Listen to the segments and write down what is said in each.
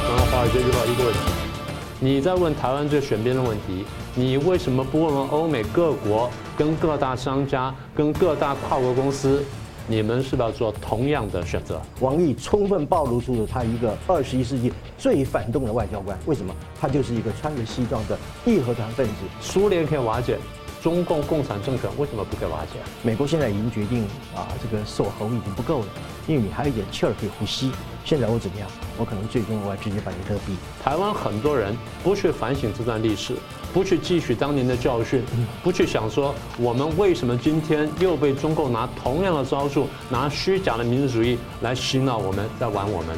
同样华尔街遇到一个问题：你在问台湾这个选边的问题，你为什么不问问欧美各国、跟各大商家、跟各大跨国公司，你们是不是要做同样的选择？王毅充分暴露出了他一个二十一世纪最反动的外交官。为什么？他就是一个穿着西装的义和团分子。苏联可以瓦解。中共共产政权为什么不可以瓦解？美国现在已经决定啊，这个锁喉已经不够了，因为你还有一点气儿可以呼吸。现在我怎么样？我可能最终我要直接把你勒毙。台湾很多人不去反省这段历史，不去汲取当年的教训，不去想说我们为什么今天又被中共拿同样的招数，拿虚假的民族主义来洗脑我们，在玩我们。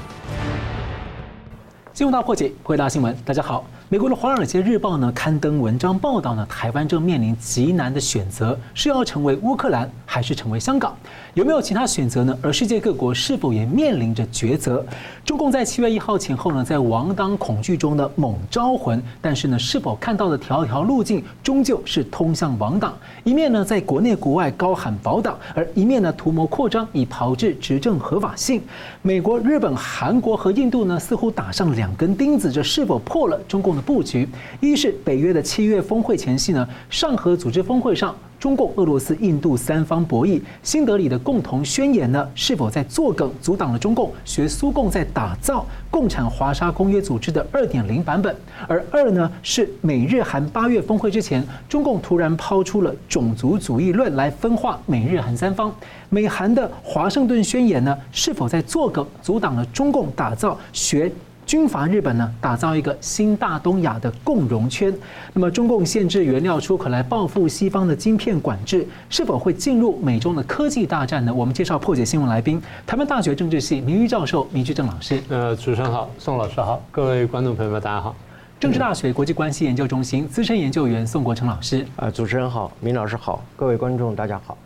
新闻大破解，回答新闻，大家好。美国的《华尔街日报》呢刊登文章报道呢，台湾正面临极难的选择，是要成为乌克兰还是成为香港？有没有其他选择呢？而世界各国是否也面临着抉择？中共在七月一号前后呢，在亡党恐惧中呢猛招魂，但是呢，是否看到的条条路径终究是通向亡党？一面呢，在国内国外高喊保党，而一面呢，图谋扩张以炮制执政合法性。美国、日本、韩国和印度呢，似乎打上两根钉子，这是否破了中共布局，一是北约的七月峰会前夕呢，上合组织峰会上，中共、俄罗斯、印度三方博弈，新德里的共同宣言呢，是否在作梗，阻挡了中共学苏共在打造共产华沙公约组织的二点零版本？而二呢，是美日韩八月峰会之前，中共突然抛出了种族主义论来分化美日韩三方，美韩的华盛顿宣言呢，是否在作梗，阻挡了中共打造学？军阀日本呢，打造一个新大东亚的共荣圈。那么，中共限制原料出口来报复西方的晶片管制，是否会进入美中的科技大战呢？我们介绍破解新闻来宾，台湾大学政治系名誉教授明居正老师。呃，主持人好，宋老师好，各位观众朋友们大家好。政治大学国际关系研究中心资深研究员宋国成老师。啊，主持人好，明老师好，各位观众大家好，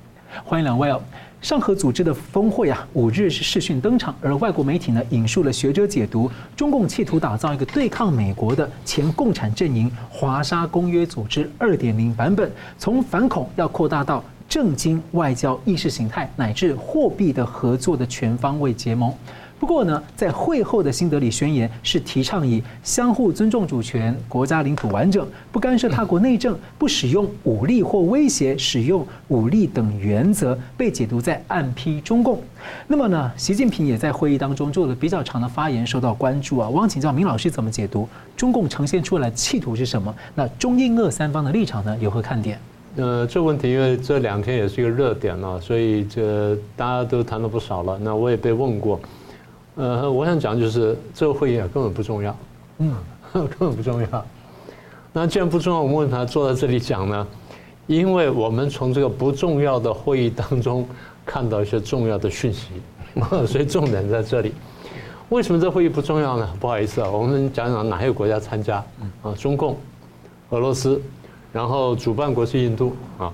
欢迎两位哦。上合组织的峰会啊，五日是视讯登场，而外国媒体呢引述了学者解读，中共企图打造一个对抗美国的前共产阵营华沙公约组织二点零版本，从反恐要扩大到政经外交意识形态乃至货币的合作的全方位结盟。不过呢，在会后的新德里宣言是提倡以相互尊重主权、国家领土完整、不干涉他国内政、不使用武力或威胁使用武力等原则，被解读在暗批中共。那么呢，习近平也在会议当中做了比较长的发言，受到关注啊。我想请教明老师怎么解读中共呈现出来的企图是什么？那中印俄三方的立场呢，有何看点？呃，这问题因为这两天也是一个热点了，所以这大家都谈了不少了。那我也被问过。呃，我想讲就是这个会议啊根本不重要，嗯，根本不重要。那既然不重要，我们为什么坐在这里讲呢？因为我们从这个不重要的会议当中看到一些重要的讯息，所以重点在这里。为什么这会议不重要呢？不好意思啊，我们讲讲哪些国家参加啊？中共、俄罗斯，然后主办国是印度啊，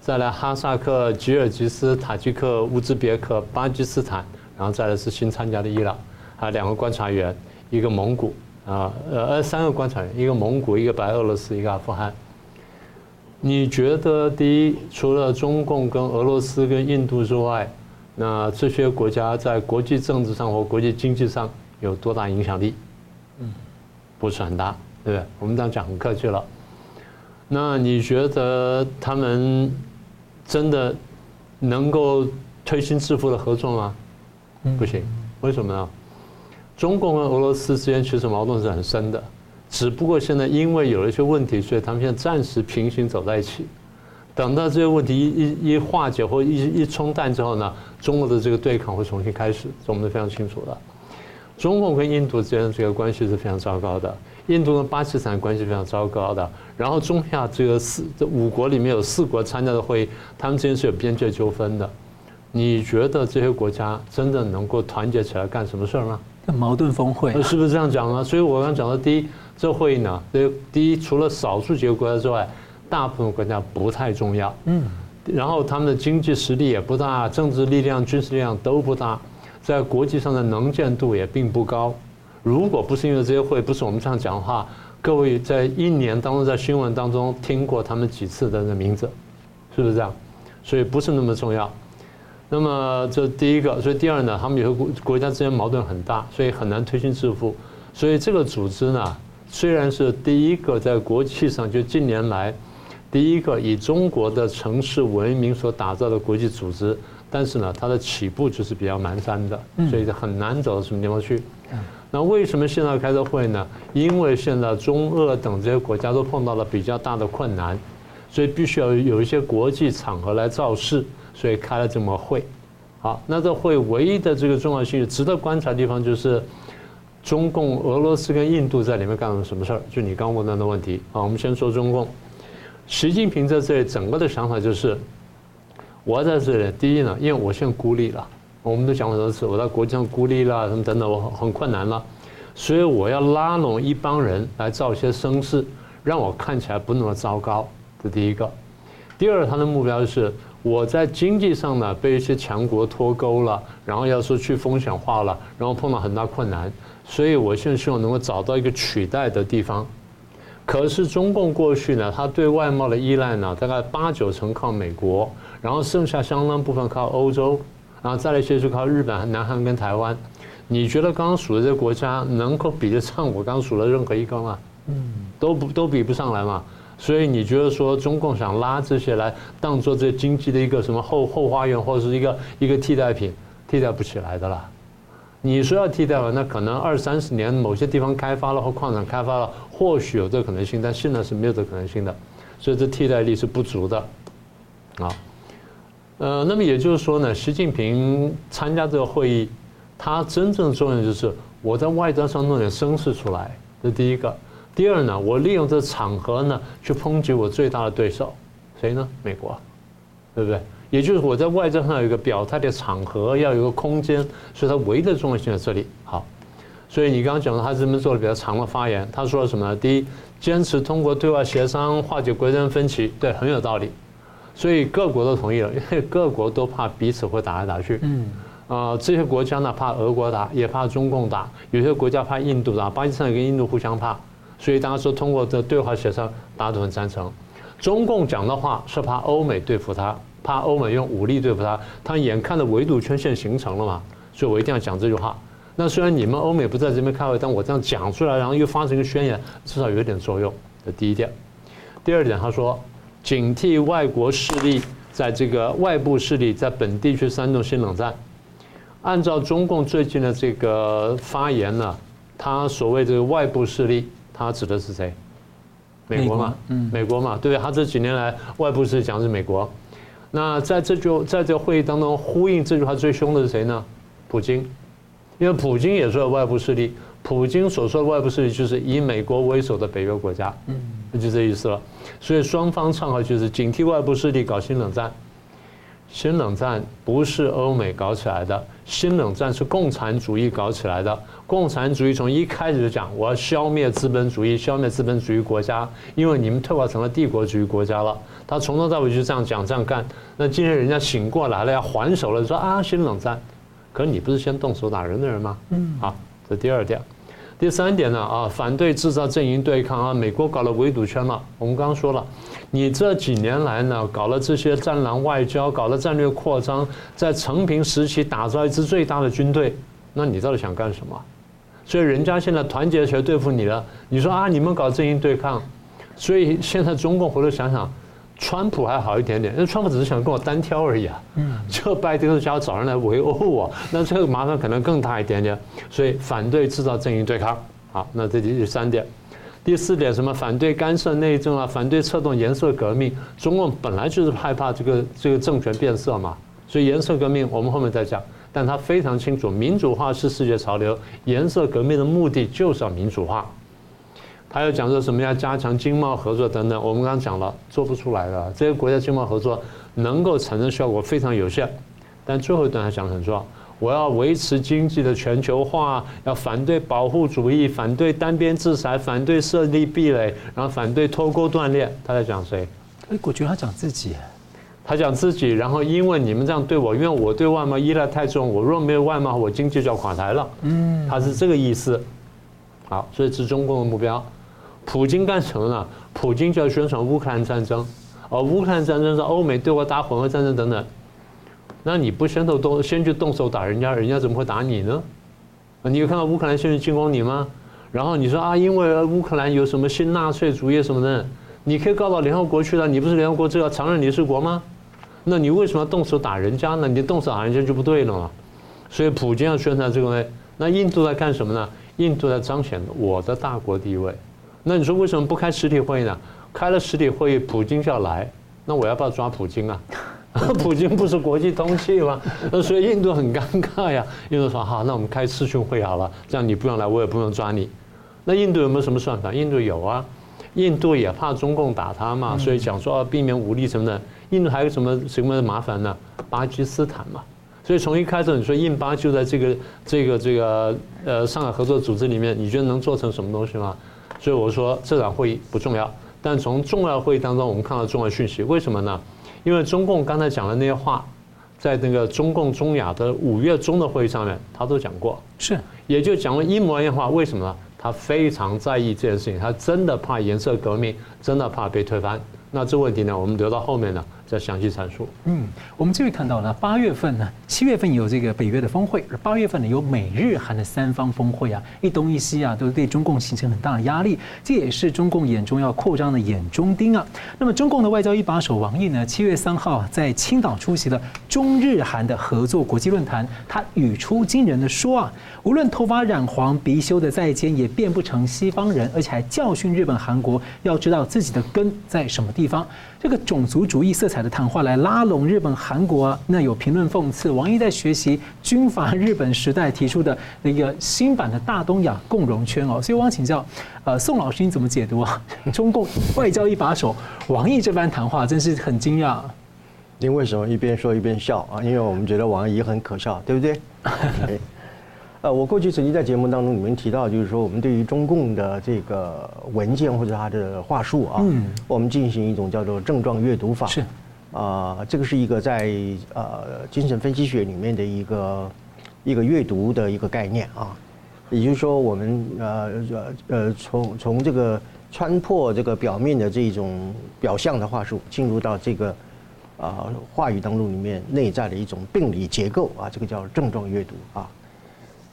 再来哈萨克、吉尔吉斯、塔吉克、乌兹别克、巴基斯坦。然后再来是新参加的伊朗，还有两个观察员，一个蒙古啊，呃，三个观察员，一个蒙古，一个白俄罗斯，一个阿富汗。你觉得第一，除了中共跟俄罗斯跟印度之外，那这些国家在国际政治上或国际经济上有多大影响力？嗯，不是很大，对不对？我们这样讲很客气了。那你觉得他们真的能够推心置腹的合作吗？不行，为什么呢？中共和俄罗斯之间其实矛盾是很深的，只不过现在因为有一些问题，所以他们现在暂时平行走在一起。等到这些问题一一一化解或一一冲淡之后呢，中国的这个对抗会重新开始，这我们都非常清楚的。中共跟印度之间的这个关系是非常糟糕的，印度跟巴基斯坦关系非常糟糕的。然后中亚这个四这五国里面有四国参加的会议，他们之间是有边界纠纷的。你觉得这些国家真的能够团结起来干什么事儿吗？矛盾峰会是不是这样讲呢？所以我刚讲的第一，这会议呢，第一除了少数几个国家之外，大部分国家不太重要。嗯。然后他们的经济实力也不大，政治力量、军事力量都不大，在国际上的能见度也并不高。如果不是因为这些会，不是我们这样讲的话，各位在一年当中在新闻当中听过他们几次的名字，是不是这样？所以不是那么重要。那么这第一个，所以第二呢，他们有些国国家之间矛盾很大，所以很难推心置腹。所以这个组织呢，虽然是第一个在国际上就近年来第一个以中国的城市文明所打造的国际组织，但是呢，它的起步就是比较蹒跚的，所以很难走到什么地方去。那为什么现在开这会呢？因为现在中俄等这些国家都碰到了比较大的困难，所以必须要有一些国际场合来造势，所以开了这么会。好，那这会唯一的这个重要性、值得观察的地方就是，中共、俄罗斯跟印度在里面干了什么事儿？就你刚问到的问题。啊，我们先说中共，习近平在这里整个的想法就是，我在这里，第一呢，因为我现在孤立了。我们都讲过很多次，我在国际上孤立了，什么等等，我很困难了，所以我要拉拢一帮人来造一些声势，让我看起来不那么糟糕。这第一个。第二，他的目标是我在经济上呢被一些强国脱钩了，然后要说去风险化了，然后碰到很大困难，所以我现在希望能够找到一个取代的地方。可是中共过去呢，他对外贸的依赖呢，大概八九成靠美国，然后剩下相当部分靠欧洲。然后再来一些是靠日本、南韩跟台湾，你觉得刚刚数的这些国家能够比得上我刚刚数的任何一个吗？嗯，都不都比不上来嘛。所以你觉得说中共想拉这些来当做这经济的一个什么后后花园，或者是一个一个替代品，替代不起来的啦。你说要替代吧，那可能二三十年某些地方开发了或矿产开发了，或许有这可能性，但现在是没有这可能性的，所以这替代力是不足的，啊。呃，那么也就是说呢，习近平参加这个会议，他真正作用就是我在外交上弄点声势出来，这第一个。第二呢，我利用这个场合呢，去抨击我最大的对手，谁呢？美国，对不对？也就是我在外交上有一个表态的场合，要有一个空间，所以他唯一的重要性在这里。好，所以你刚刚讲到，他这边做了比较长的发言，他说了什么呢？第一，坚持通过对外协商化解国间分歧，对，很有道理。所以各国都同意了，因为各国都怕彼此会打来打去。嗯，啊，这些国家呢怕俄国打，也怕中共打；有些国家怕印度打，巴基斯坦跟印度互相怕。所以大家说通过这对话协商，大家都很赞成。中共讲的话是怕欧美对付他，怕欧美用武力对付他。他眼看着围堵圈线形成了嘛，所以我一定要讲这句话。那虽然你们欧美不在这边开会，但我这样讲出来，然后又发成一个宣言，至少有点作用。这第一点。第二点，他说。警惕外国势力在这个外部势力在本地去煽动新冷战。按照中共最近的这个发言呢，他所谓这个外部势力，他指的是谁？美国嘛，嗯，美国嘛，对不对？他这几年来外部势力讲的是美国。那在这就在这个会议当中呼应这句话最凶的是谁呢？普京，因为普京也说外部势力。普京所说的外部势力就是以美国为首的北约国家，嗯，那就这意思了。所以双方唱好就是警惕外部势力搞新冷战。新冷战不是欧美搞起来的，新冷战是共产主义搞起来的。共产主义从一开始就讲，我要消灭资本主义，消灭资本主义国家，因为你们退化成了帝国主义国家了。他从头到尾就这样讲，这样干。那今天人家醒过来了，要还手了，说啊，新冷战。可你不是先动手打人的人吗？嗯，好。这第二点，第三点呢啊，反对制造阵营对抗啊。美国搞了围堵圈了，我们刚刚说了，你这几年来呢，搞了这些战狼外交，搞了战略扩张，在成平时期打造一支最大的军队，那你到底想干什么？所以人家现在团结起来对付你了，你说啊，你们搞阵营对抗，所以现在中共回头想想。川普还好一点点，因为川普只是想跟我单挑而已啊。嗯，这拜登是想要找人来围殴我，那这个麻烦可能更大一点点。所以反对制造阵营对抗。好，那这第三点，第四点什么？反对干涉内政啊，反对策动颜色革命。中共本来就是害怕这个这个政权变色嘛，所以颜色革命我们后面再讲。但他非常清楚，民主化是世界潮流，颜色革命的目的就是要民主化。他又讲说什么要加强经贸合作等等，我们刚刚讲了，做不出来的。这些国家经贸合作能够产生效果非常有限。但最后一段他讲很重要，我要维持经济的全球化，要反对保护主义，反对单边制裁，反对设立壁垒，然后反对脱钩断裂。他在讲谁？哎，我觉得他讲自己。他讲自己，然后因为你们这样对我，因为我对外贸依赖太重，我若没有外贸，我经济就要垮台了。嗯，他是这个意思。好，所以是中共的目标。普京干什么呢？普京就要宣传乌克兰战争，而乌克兰战争是欧美对我打混合战争等等。那你不先动动先去动手打人家，人家怎么会打你呢？你有看到乌克兰先去进攻你吗？然后你说啊，因为乌克兰有什么新纳粹主义什么的，你可以告到联合国去了。你不是联合国这个承认你是国吗？那你为什么要动手打人家呢？你动手打人家就不对了嘛。所以普京要宣传这个呢，那印度在干什么呢？印度在彰显我的大国地位。那你说为什么不开实体会议呢？开了实体会议，普京就要来，那我要不要抓普京啊？普京不是国际通气吗？那所以印度很尴尬呀。印度说好，那我们开视讯会好了，这样你不用来，我也不用抓你。那印度有没有什么算法？印度有啊，印度也怕中共打他嘛，所以讲说避免武力什么的。印度还有什么什么麻烦呢？巴基斯坦嘛。所以从一开始你说印巴就在这个这个这个呃上海合作组织里面，你觉得能做成什么东西吗？所以我说这场会议不重要，但从重要会议当中我们看到重要讯息，为什么呢？因为中共刚才讲的那些话，在那个中共中亚的五月中的会议上面，他都讲过，是，也就讲了一模一样话。为什么呢？他非常在意这件事情，他真的怕颜色革命，真的怕被推翻。那这问题呢，我们留到后面呢。再详细阐述。嗯，我们这位看到呢，八月份呢，七月份有这个北约的峰会，而八月份呢有美日韩的三方峰会啊，一东一西啊，都对中共形成很大的压力，这也是中共眼中要扩张的眼中钉啊。那么，中共的外交一把手王毅呢，七月三号在青岛出席了中日韩的合作国际论坛，他语出惊人的说啊，无论头发染黄、鼻修的再尖，也变不成西方人，而且还教训日本、韩国要知道自己的根在什么地方。这个种族主义色彩的谈话来拉拢日本、韩国，那有评论讽刺王毅在学习军阀日本时代提出的那个新版的大东亚共荣圈哦，所以我想请教，呃，宋老师你怎么解读啊？中共外交一把手王毅这番谈话真是很惊讶。您为什么一边说一边笑啊？因为我们觉得王毅很可笑，对不对？呃，我过去曾经在节目当中里面提到，就是说我们对于中共的这个文件或者他的话术啊，嗯，我们进行一种叫做症状阅读法，是，啊，这个是一个在呃精神分析学里面的一个一个阅读的一个概念啊，也就是说我们呃呃呃从从这个穿破这个表面的这种表象的话术，进入到这个啊话语当中里面内在的一种病理结构啊，这个叫症状阅读啊。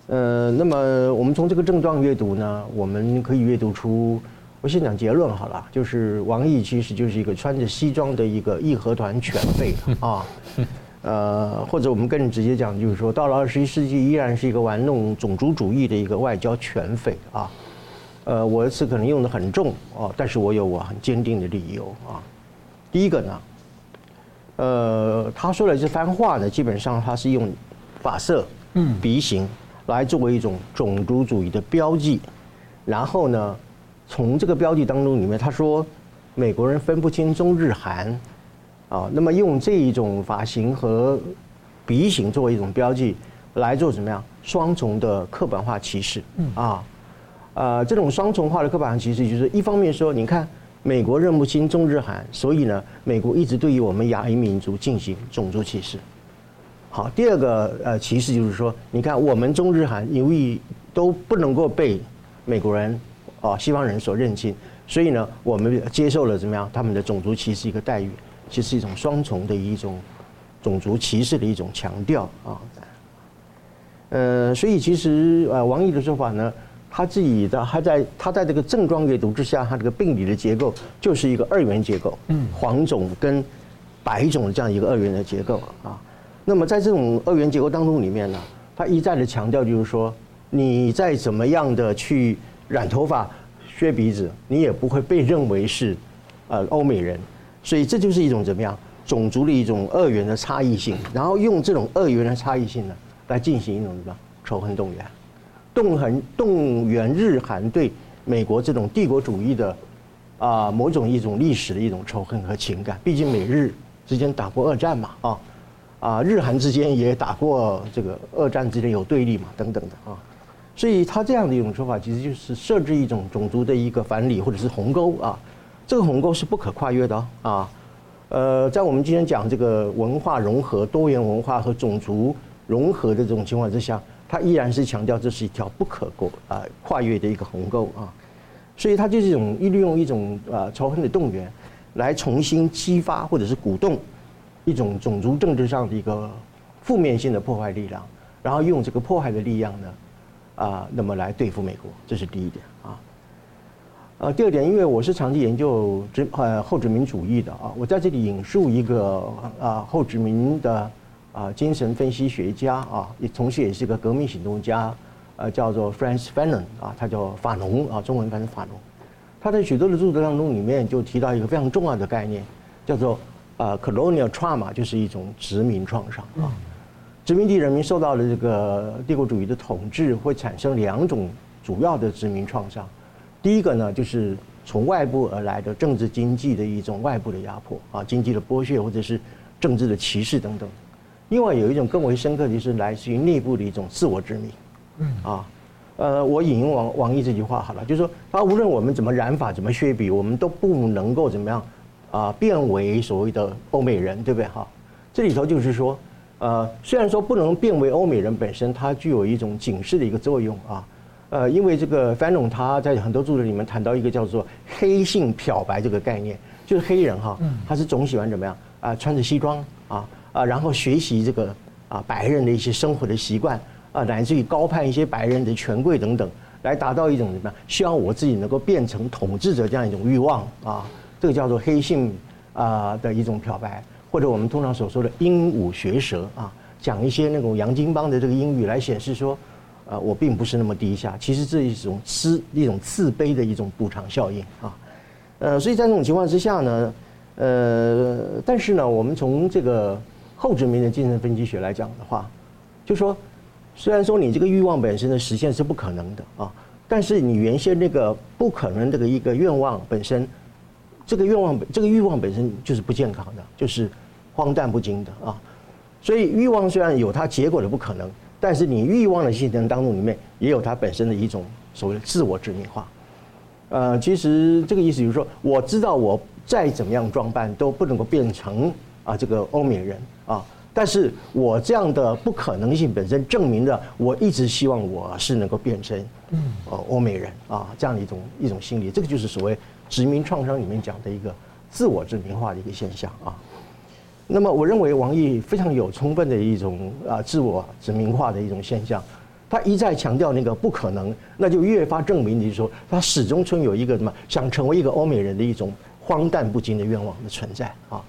呃，那么我们从这个症状阅读呢，我们可以阅读出，我先讲结论好了，就是王毅其实就是一个穿着西装的一个义和团犬吠啊，呃，或者我们更直接讲，就是说到了二十一世纪，依然是一个玩弄种族主义的一个外交犬匪啊，呃，我的词可能用的很重啊，但是我有我很坚定的理由啊。第一个呢，呃，他说的这番话呢，基本上他是用发色、嗯，鼻型。来作为一种种族主义的标记，然后呢，从这个标记当中里面，他说美国人分不清中日韩，啊，那么用这一种发型和鼻型作为一种标记来做怎么样？双重的刻板化歧视。啊，呃，这种双重化的刻板化歧视就是一方面说，你看美国认不清中日韩，所以呢，美国一直对于我们亚裔民族进行种族歧视。好，第二个呃歧视就是说，你看我们中日韩由于都不能够被美国人啊西方人所认清，所以呢，我们接受了怎么样他们的种族歧视一个待遇，其实是一种双重的一种种族歧视的一种强调啊。呃，所以其实呃王毅的说法呢，他自己的他在他在这个症状阅读之下，他这个病理的结构就是一个二元结构，嗯，黄种跟白种这样一个二元的结构啊。那么在这种二元结构当中里面呢，他一再的强调就是说，你再怎么样的去染头发、削鼻子，你也不会被认为是呃欧美人，所以这就是一种怎么样种族的一种二元的差异性，然后用这种二元的差异性呢来进行一种什么仇恨动员，动员动员日韩对美国这种帝国主义的啊某种一种历史的一种仇恨和情感，毕竟美日之间打过二战嘛啊。啊，日韩之间也打过这个二战之间有对立嘛，等等的啊，所以他这样的一种说法，其实就是设置一种种族的一个藩篱或者是鸿沟啊，这个鸿沟是不可跨越的啊。呃，在我们今天讲这个文化融合、多元文化和种族融合的这种情况之下，他依然是强调这是一条不可过啊跨越的一个鸿沟啊，所以他就是一种利用一种啊仇恨的动员来重新激发或者是鼓动。一种种族政治上的一个负面性的破坏力量，然后用这个破坏的力量呢，啊，那么来对付美国，这是第一点啊。呃，第二点，因为我是长期研究殖呃后殖民主义的啊，我在这里引述一个啊后殖民的啊精神分析学家啊，也同时也是个革命行动家，呃，叫做 Franz Fanon 啊，他叫法农啊，中文翻译法农。他在许多的著作当中里面就提到一个非常重要的概念，叫做呃 colonial trauma，就是一种殖民创伤啊。殖民地人民受到了这个帝国主义的统治，会产生两种主要的殖民创伤。第一个呢，就是从外部而来的政治经济的一种外部的压迫啊，经济的剥削或者是政治的歧视等等。另外有一种更为深刻的就是来自于内部的一种自我殖民。嗯啊，呃，我引用王王毅这句话好了，就是说，他无论我们怎么染发、怎么削笔，我们都不能够怎么样啊，变为所谓的欧美人，对不对？哈，这里头就是说，呃，虽然说不能变为欧美人本身，它具有一种警示的一个作用啊。呃，因为这个 Fanon 他在很多著作里面谈到一个叫做“黑性漂白”这个概念，就是黑人哈，他是总喜欢怎么样？啊，穿着西装啊啊，然后学习这个啊白人的一些生活的习惯啊，乃至于高攀一些白人的权贵等等，来达到一种怎么样，希望我自己能够变成统治者这样一种欲望啊，这个叫做黑性啊的一种漂白，或者我们通常所说的鹦鹉学舌啊，讲一些那种洋泾浜的这个英语来显示说。啊，我并不是那么低下，其实这是一种自一种自卑的一种补偿效应啊，呃，所以在这种情况之下呢，呃，但是呢，我们从这个后殖民的精神分析学来讲的话，就说虽然说你这个欲望本身的实现是不可能的啊，但是你原先那个不可能这个一个愿望本身，这个愿望这个欲望本身就是不健康的，就是荒诞不经的啊，所以欲望虽然有它结果的不可能。但是你欲望的形成当中里面也有它本身的一种所谓的自我殖民化，呃，其实这个意思就是说，我知道我再怎么样装扮都不能够变成啊这个欧美人啊，但是我这样的不可能性本身证明了我一直希望我是能够变成嗯呃欧美人啊这样的一种一种心理，这个就是所谓殖民创伤里面讲的一个自我殖民化的一个现象啊。那么，我认为王毅非常有充分的一种啊自我殖民化的一种现象，他一再强调那个不可能，那就越发证明，就是说他始终存有一个什么想成为一个欧美人的一种荒诞不经的愿望的存在啊。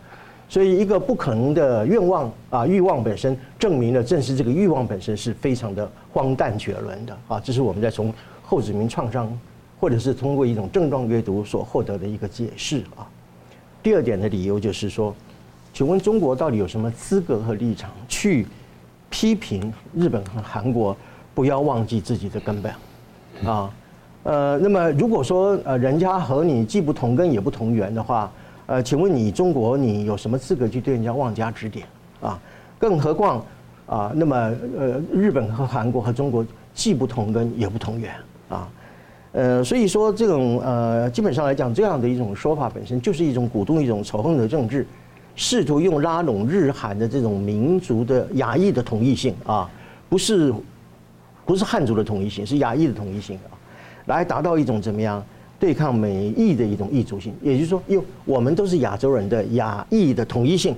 所以，一个不可能的愿望啊欲望本身，证明了正是这个欲望本身是非常的荒诞绝伦的啊。这是我们在从后殖民创伤，或者是通过一种症状阅读所获得的一个解释啊。第二点的理由就是说。请问中国到底有什么资格和立场去批评日本和韩国？不要忘记自己的根本啊！呃，那么如果说呃人家和你既不同根也不同源的话，呃，请问你中国你有什么资格去对人家妄加指点啊？更何况啊，那么呃日本和韩国和中国既不同根也不同源啊！呃，所以说这种呃基本上来讲，这样的一种说法本身就是一种鼓动一种仇恨的政治。试图用拉拢日韩的这种民族的亚裔的统一性啊，不是不是汉族的统一性，是亚裔的统一性啊，来达到一种怎么样对抗美裔的一种异族性，也就是说，用我们都是亚洲人的亚裔的统一性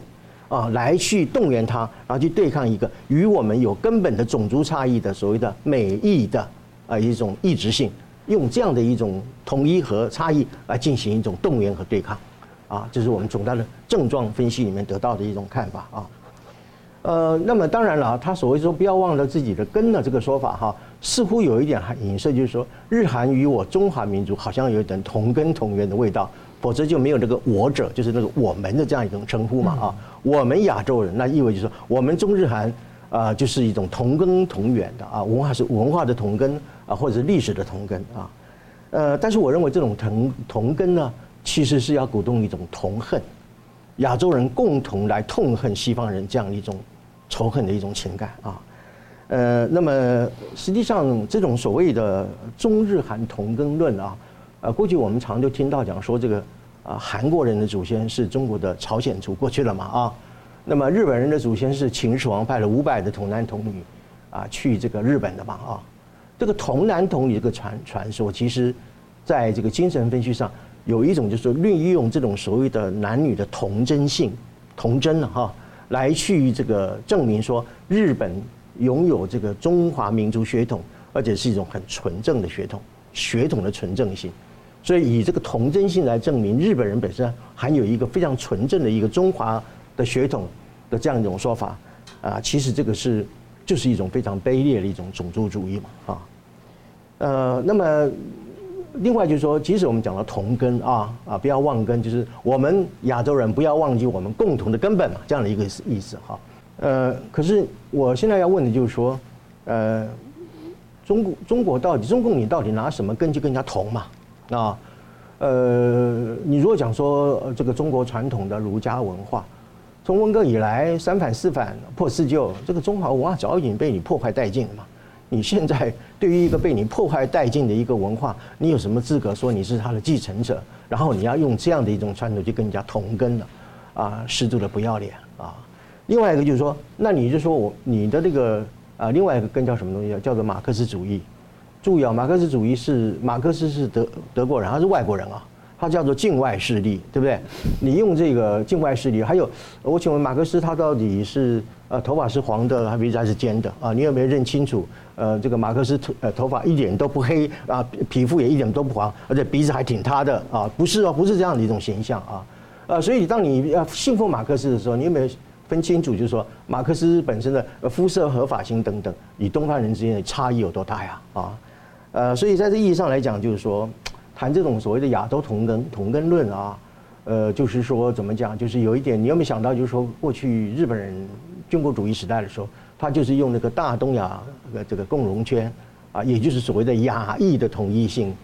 啊，来去动员他，然后去对抗一个与我们有根本的种族差异的所谓的美裔的啊一种异质性，用这样的一种统一和差异来进行一种动员和对抗。啊，这是我们总大的症状分析里面得到的一种看法啊。呃，那么当然了，他所谓说不要忘了自己的根的这个说法哈，似乎有一点影射，就是说日韩与我中华民族好像有一点同根同源的味道，否则就没有这个我者，就是那个我们的这样一种称呼嘛啊。我们亚洲人，那意味着说我们中日韩啊，就是一种同根同源的啊，文化是文化的同根啊，或者是历史的同根啊。呃，但是我认为这种同同根呢。其实是要鼓动一种同恨，亚洲人共同来痛恨西方人这样一种仇恨的一种情感啊，呃，那么实际上这种所谓的中日韩同根论啊，呃，过去我们常就听到讲说这个啊，韩国人的祖先是中国的朝鲜族过去了嘛啊，那么日本人的祖先是秦始皇派了五百的童男童女啊去这个日本的嘛啊，这个童男童女这个传传说，其实在这个精神分析上。有一种就是利用这种所谓的男女的童真性、童真哈，来去这个证明说日本拥有这个中华民族血统而且是一种很纯正的血统，血统的纯正性。所以以这个童真性来证明日本人本身含有一个非常纯正的一个中华的血统的这样一种说法啊，其实这个是就是一种非常卑劣的一种种族主义嘛啊，呃，那么另外就是说，即使我们讲到同根啊啊，不要忘根，就是我们亚洲人不要忘记我们共同的根本嘛，这样的一个意思哈。呃，可是我现在要问的就是说，呃，中国中国到底中共你到底拿什么根去跟人家同嘛？啊，呃，你如果讲说这个中国传统的儒家文化，从文革以来三反四反破四旧，这个中华文化早已经被你破坏殆尽了嘛。你现在对于一个被你破坏殆尽的一个文化，你有什么资格说你是他的继承者？然后你要用这样的一种传统去跟人家同根了，啊，适度的不要脸啊。另外一个就是说，那你就说我你的这个啊，另外一个根叫什么东西？叫做马克思主义。注意啊，马克思主义是马克思是德德国人，他是外国人啊，他叫做境外势力，对不对？你用这个境外势力，还有我请问马克思他到底是呃头发是黄的，还是还是尖的啊？你有没有认清楚？呃，这个马克思头呃头发一点都不黑啊，皮肤也一点都不黄，而且鼻子还挺塌的啊？不是哦，不是这样的一种形象啊。呃，所以当你要信奉马克思的时候，你有没有？分清楚，就是说，马克思本身的肤色合法性等等，与东方人之间的差异有多大呀？啊，呃，所以在这意义上来讲，就是说，谈这种所谓的亚洲同根同根论啊，呃，就是说怎么讲，就是有一点，你有没有想到，就是说，过去日本人军国主义时代的时候，他就是用那个大东亚的这个共荣圈啊，也就是所谓的亚裔的统一性，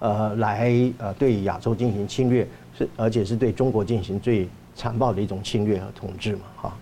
呃，来呃对亚洲进行侵略，是而且是对中国进行最。残暴的一种侵略和统治嘛，哈，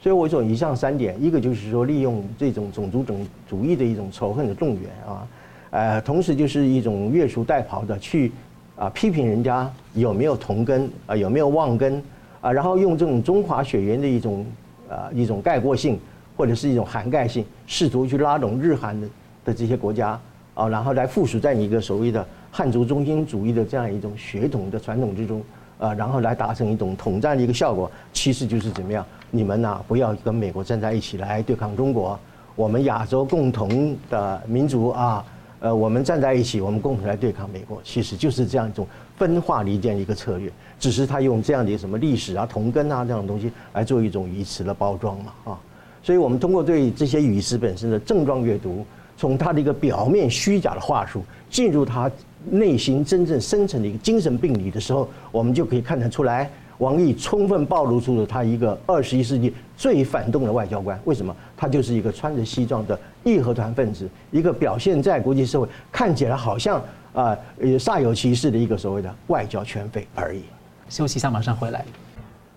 所以我说以上三点，一个就是说利用这种种族种主义的一种仇恨的动员啊，呃，同时就是一种越俎代庖的去啊批评人家有没有同根啊有没有忘根啊，然后用这种中华血缘的一种啊一种概括性或者是一种涵盖性，试图去拉拢日韩的的这些国家啊，然后来附属在你一个所谓的汉族中心主义的这样一种血统的传统之中。啊，然后来达成一种统战的一个效果，其实就是怎么样？你们呐，不要跟美国站在一起来对抗中国，我们亚洲共同的民族啊，呃，我们站在一起，我们共同来对抗美国，其实就是这样一种分化离间的一个策略。只是他用这样的什么历史啊、同根啊这样的东西来做一种语词的包装嘛，啊，所以我们通过对这些语词本身的症状阅读，从他的一个表面虚假的话术进入他。内心真正深层的一个精神病理的时候，我们就可以看得出来，王毅充分暴露出了他一个二十一世纪最反动的外交官。为什么？他就是一个穿着西装的义和团分子，一个表现在国际社会看起来好像啊呃煞有其事的一个所谓的外交圈匪而已。休息一下，马上回来。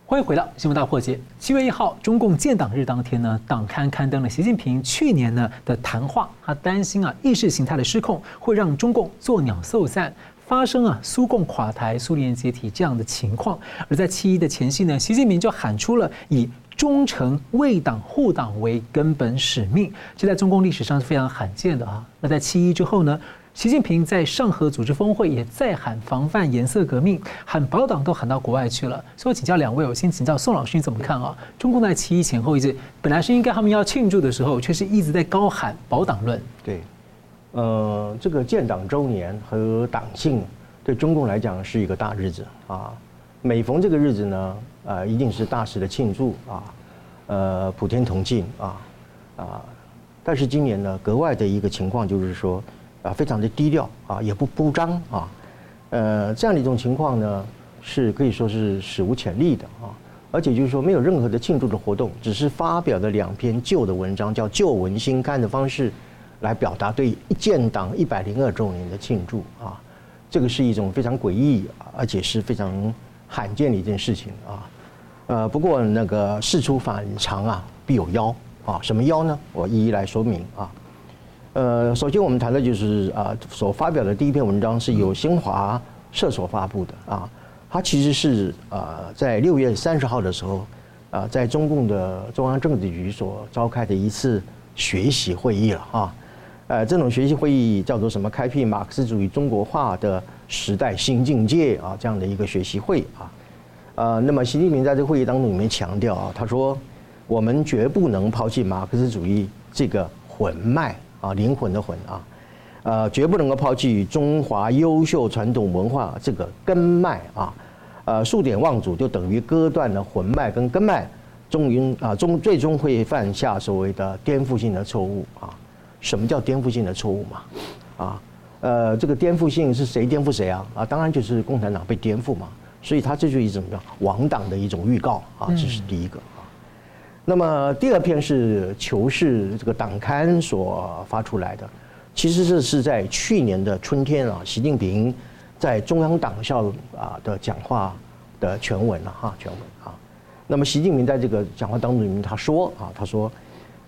欢迎回到新闻大破解。七月一号，中共建党日当天呢，党刊刊登了习近平去年呢的谈话。他担心啊，意识形态的失控会让中共作鸟兽散，发生啊苏共垮台、苏联解体这样的情况。而在七一的前夕呢，习近平就喊出了以忠诚为党护党为根本使命，这在中共历史上是非常罕见的啊。那在七一之后呢？习近平在上合组织峰会也再喊防范颜色革命，喊保党都喊到国外去了。所以我请教两位，我先请教宋老师，你怎么看啊？中共在七一前后一直本来是应该他们要庆祝的时候，却是一直在高喊保党论。对，呃，这个建党周年和党庆对中共来讲是一个大日子啊。每逢这个日子呢，呃，一定是大肆的庆祝啊，呃，普天同庆啊啊。但是今年呢，格外的一个情况就是说。啊，非常的低调啊，也不铺张啊，呃，这样的一种情况呢，是可以说是史无前例的啊，而且就是说没有任何的庆祝的活动，只是发表了两篇旧的文章，叫旧文新刊的方式，来表达对建党一百零二周年的庆祝啊，这个是一种非常诡异，而且是非常罕见的一件事情啊，呃，不过那个事出反常啊，必有妖啊，什么妖呢？我一一来说明啊。呃，首先我们谈的就是啊，所发表的第一篇文章是由新华社所发布的啊，它其实是啊在六月三十号的时候啊，在中共的中央政治局所召开的一次学习会议了啊，呃，这种学习会议叫做什么？开辟马克思主义中国化的时代新境界啊，这样的一个学习会啊，呃，那么习近平在这个会议当中里面强调啊，他说我们绝不能抛弃马克思主义这个魂脉。啊，灵魂的魂啊，呃，绝不能够抛弃中华优秀传统文化这个根脉啊，呃，数典忘祖就等于割断了魂脉跟根脉，终于啊终最终会犯下所谓的颠覆性的错误啊。什么叫颠覆性的错误嘛？啊，呃，这个颠覆性是谁颠覆谁啊？啊，当然就是共产党被颠覆嘛。所以它这就是一种叫亡党的一种预告啊，这是第一个啊。那么第二篇是《求是》这个党刊所发出来的，其实这是在去年的春天啊，习近平在中央党校啊的讲话的全文了哈，全文啊。那么习近平在这个讲话当中，他说啊，他说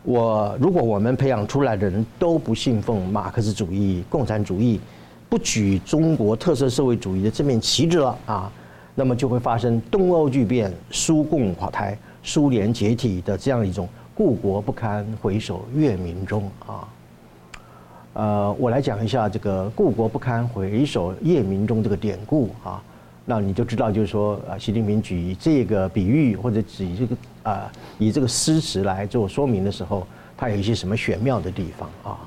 我如果我们培养出来的人都不信奉马克思主义、共产主义，不举中国特色社会主义的这面旗帜了啊。那么就会发生东欧剧变、苏共垮台、苏联解体的这样一种故国不堪回首月明中啊。呃，我来讲一下这个故国不堪回首月明中这个典故啊，那你就知道就是说啊，习近平举这个比喻或者举这个啊，以这个诗词来做说明的时候，它有一些什么玄妙的地方啊？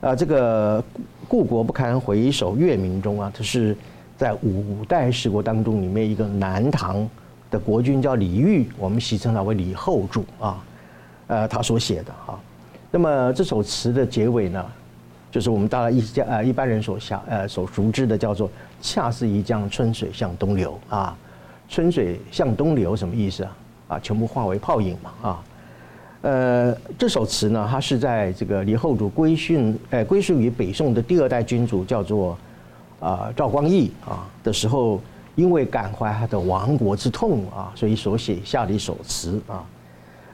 啊，这个故国不堪回首月明中啊，这是。在五代十国当中，里面一个南唐的国君叫李煜，我们戏称他为李后主啊，呃，他所写的啊。那么这首词的结尾呢，就是我们大概一家呃一般人所想呃所熟知的，叫做“恰似一江春水向东流”啊。春水向东流什么意思啊？啊，全部化为泡影嘛啊。呃，这首词呢，它是在这个李后主归顺呃归顺于北宋的第二代君主，叫做。啊，赵光义啊的时候，因为感怀他的亡国之痛啊，所以所写下的一首词啊，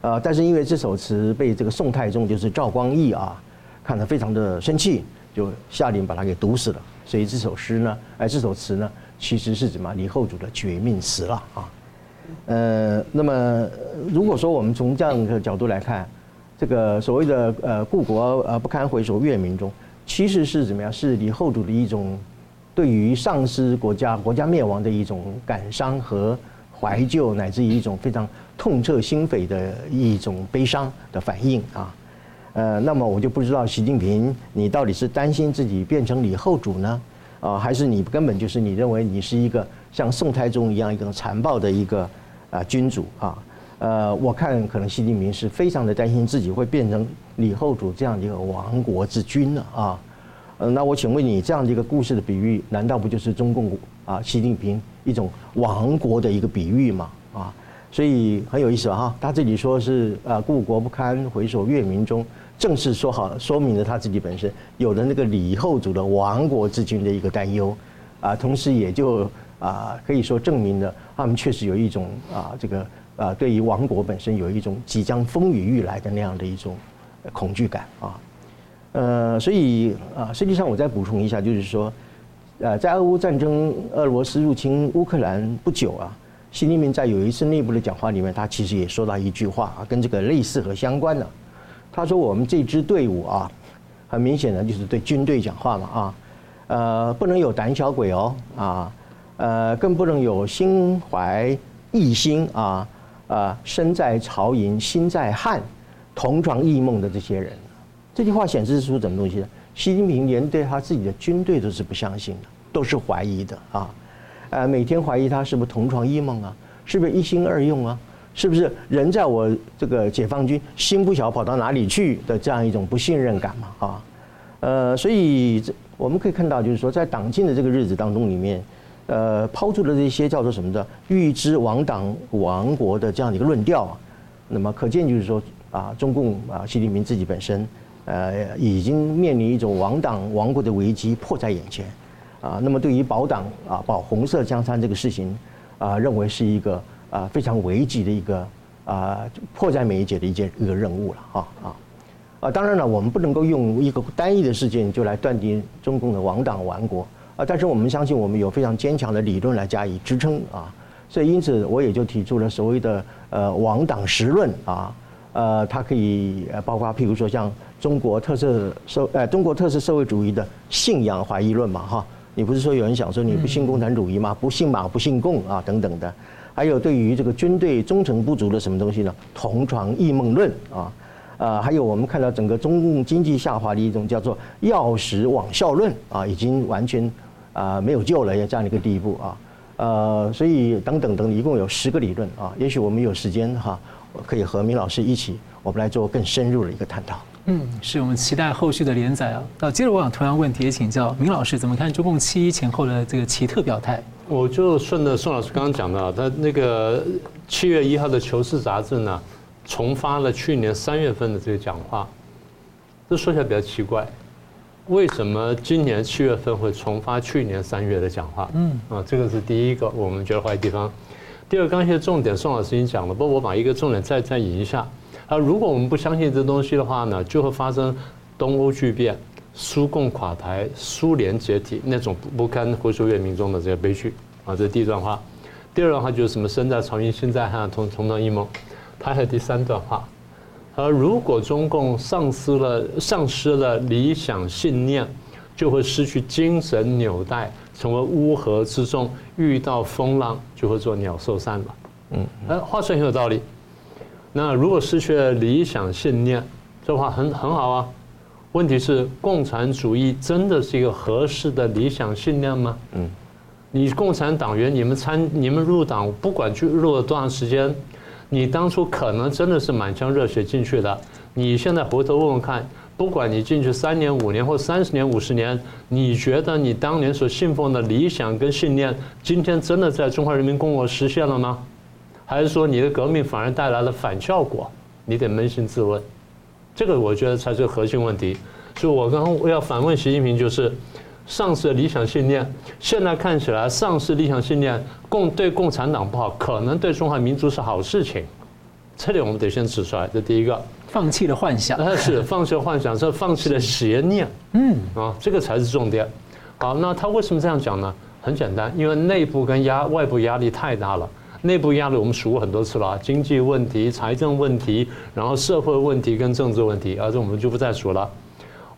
呃，但是因为这首词被这个宋太宗就是赵光义啊看得非常的生气，就下令把他给毒死了。所以这首诗呢，哎，这首词呢，其实是什么？李后主的绝命词了啊。呃，那么如果说我们从这样的角度来看，这个所谓的呃故国呃不堪回首月明中，其实是怎么样？是李后主的一种。对于丧失国家、国家灭亡的一种感伤和怀旧，乃至于一种非常痛彻心扉的一种悲伤的反应啊，呃，那么我就不知道习近平，你到底是担心自己变成李后主呢，啊，还是你根本就是你认为你是一个像宋太宗一样一个残暴的一个啊君主啊？呃，我看可能习近平是非常的担心自己会变成李后主这样的一个亡国之君了啊。呃，那我请问你，这样的一个故事的比喻，难道不就是中共啊习近平一种亡国的一个比喻吗？啊，所以很有意思哈。他这里说是啊，故国不堪回首月明中，正是说好说明了他自己本身有了那个李后主的亡国之君的一个担忧啊，同时也就啊可以说证明了他们确实有一种啊这个啊对于亡国本身有一种即将风雨欲来的那样的一种恐惧感啊。呃，所以啊，实际上我再补充一下，就是说，呃，在俄乌战争，俄罗斯入侵乌克兰不久啊，习近平在有一次内部的讲话里面，他其实也说到一句话啊，跟这个类似和相关的。他说：“我们这支队伍啊，很明显的就是对军队讲话嘛啊，呃，不能有胆小鬼哦啊，呃，更不能有心怀异心啊啊，身在曹营心在汉，同床异梦的这些人。”这句话显示出什么东西呢？习近平连对他自己的军队都是不相信的，都是怀疑的啊！呃，每天怀疑他是不是同床异梦啊？是不是一心二用啊？是不是人在我这个解放军，心不晓跑到哪里去的这样一种不信任感嘛？啊，呃，所以我们可以看到，就是说在党庆的这个日子当中里面，呃，抛出的这些叫做什么的“预知亡党亡国”的这样的一个论调啊，那么可见就是说啊，中共啊，习近平自己本身。呃，已经面临一种亡党亡国的危机迫在眼前，啊，那么对于保党啊保红色江山这个事情，啊，认为是一个啊非常危急的一个啊迫在眉睫的一件一个任务了哈啊啊！当然了，我们不能够用一个单一的事件就来断定中共的亡党亡国啊，但是我们相信我们有非常坚强的理论来加以支撑啊，所以因此我也就提出了所谓的呃亡党实论啊。呃，它可以呃，包括譬如说像中国特色社呃中国特色社会主义的信仰怀疑论嘛，哈，你不是说有人想说你不信共产主义吗？不信马不信共啊等等的，还有对于这个军队忠诚不足的什么东西呢？同床异梦论啊，呃，还有我们看到整个中共经济下滑的一种叫做药食网效论啊，已经完全啊没有救了，要这样的一个地步啊。呃，所以等等等，一共有十个理论啊。也许我们有时间哈，可以和明老师一起，我们来做更深入的一个探讨。嗯，是我们期待后续的连载啊。那接着我想同样问题也请教明老师，怎么看中共七一前后的这个奇特表态？我就顺着宋老师刚刚讲的，他那个七月一号的《求是》杂志呢，重发了去年三月份的这个讲话，这说起来比较奇怪。为什么今年七月份会重发去年三月的讲话？嗯，啊，这个是第一个我们觉得怀疑地方。第二个，刚才重点宋老师已经讲了，不过我把一个重点再再引一下。啊，如果我们不相信这东西的话呢，就会发生东欧剧变、苏共垮台、苏联解体那种不堪回首月明中的这个悲剧。啊，这是第一段话。第二段话就是什么身在曹营心在汉，同同床异梦。他还有第三段话。而如果中共丧失了丧失了理想信念，就会失去精神纽带，成为乌合之众，遇到风浪就会做鸟兽散了。嗯，哎，话说很有道理。那如果失去了理想信念，这话很很好啊。问题是，共产主义真的是一个合适的理想信念吗？嗯，你共产党员，你们参你们入党，不管去入了多长时间。你当初可能真的是满腔热血进去的，你现在回头问问看，不管你进去三年、五年或三十年、五十年，你觉得你当年所信奉的理想跟信念，今天真的在中华人民共和国实现了吗？还是说你的革命反而带来了反效果？你得扪心自问，这个我觉得才是核心问题。所以我刚刚要反问习近平就是。丧失理想信念，现在看起来丧失理想信念共对共产党不好，可能对中华民族是好事情。这里我们得先指出来，这第一个，放弃了幻想，呃，是放弃了幻想，是放弃了邪念，嗯，啊，这个才是重点。好，那他为什么这样讲呢？很简单，因为内部跟压外部压力太大了。内部压力我们数过很多次了，经济问题、财政问题，然后社会问题跟政治问题，而这我们就不再数了。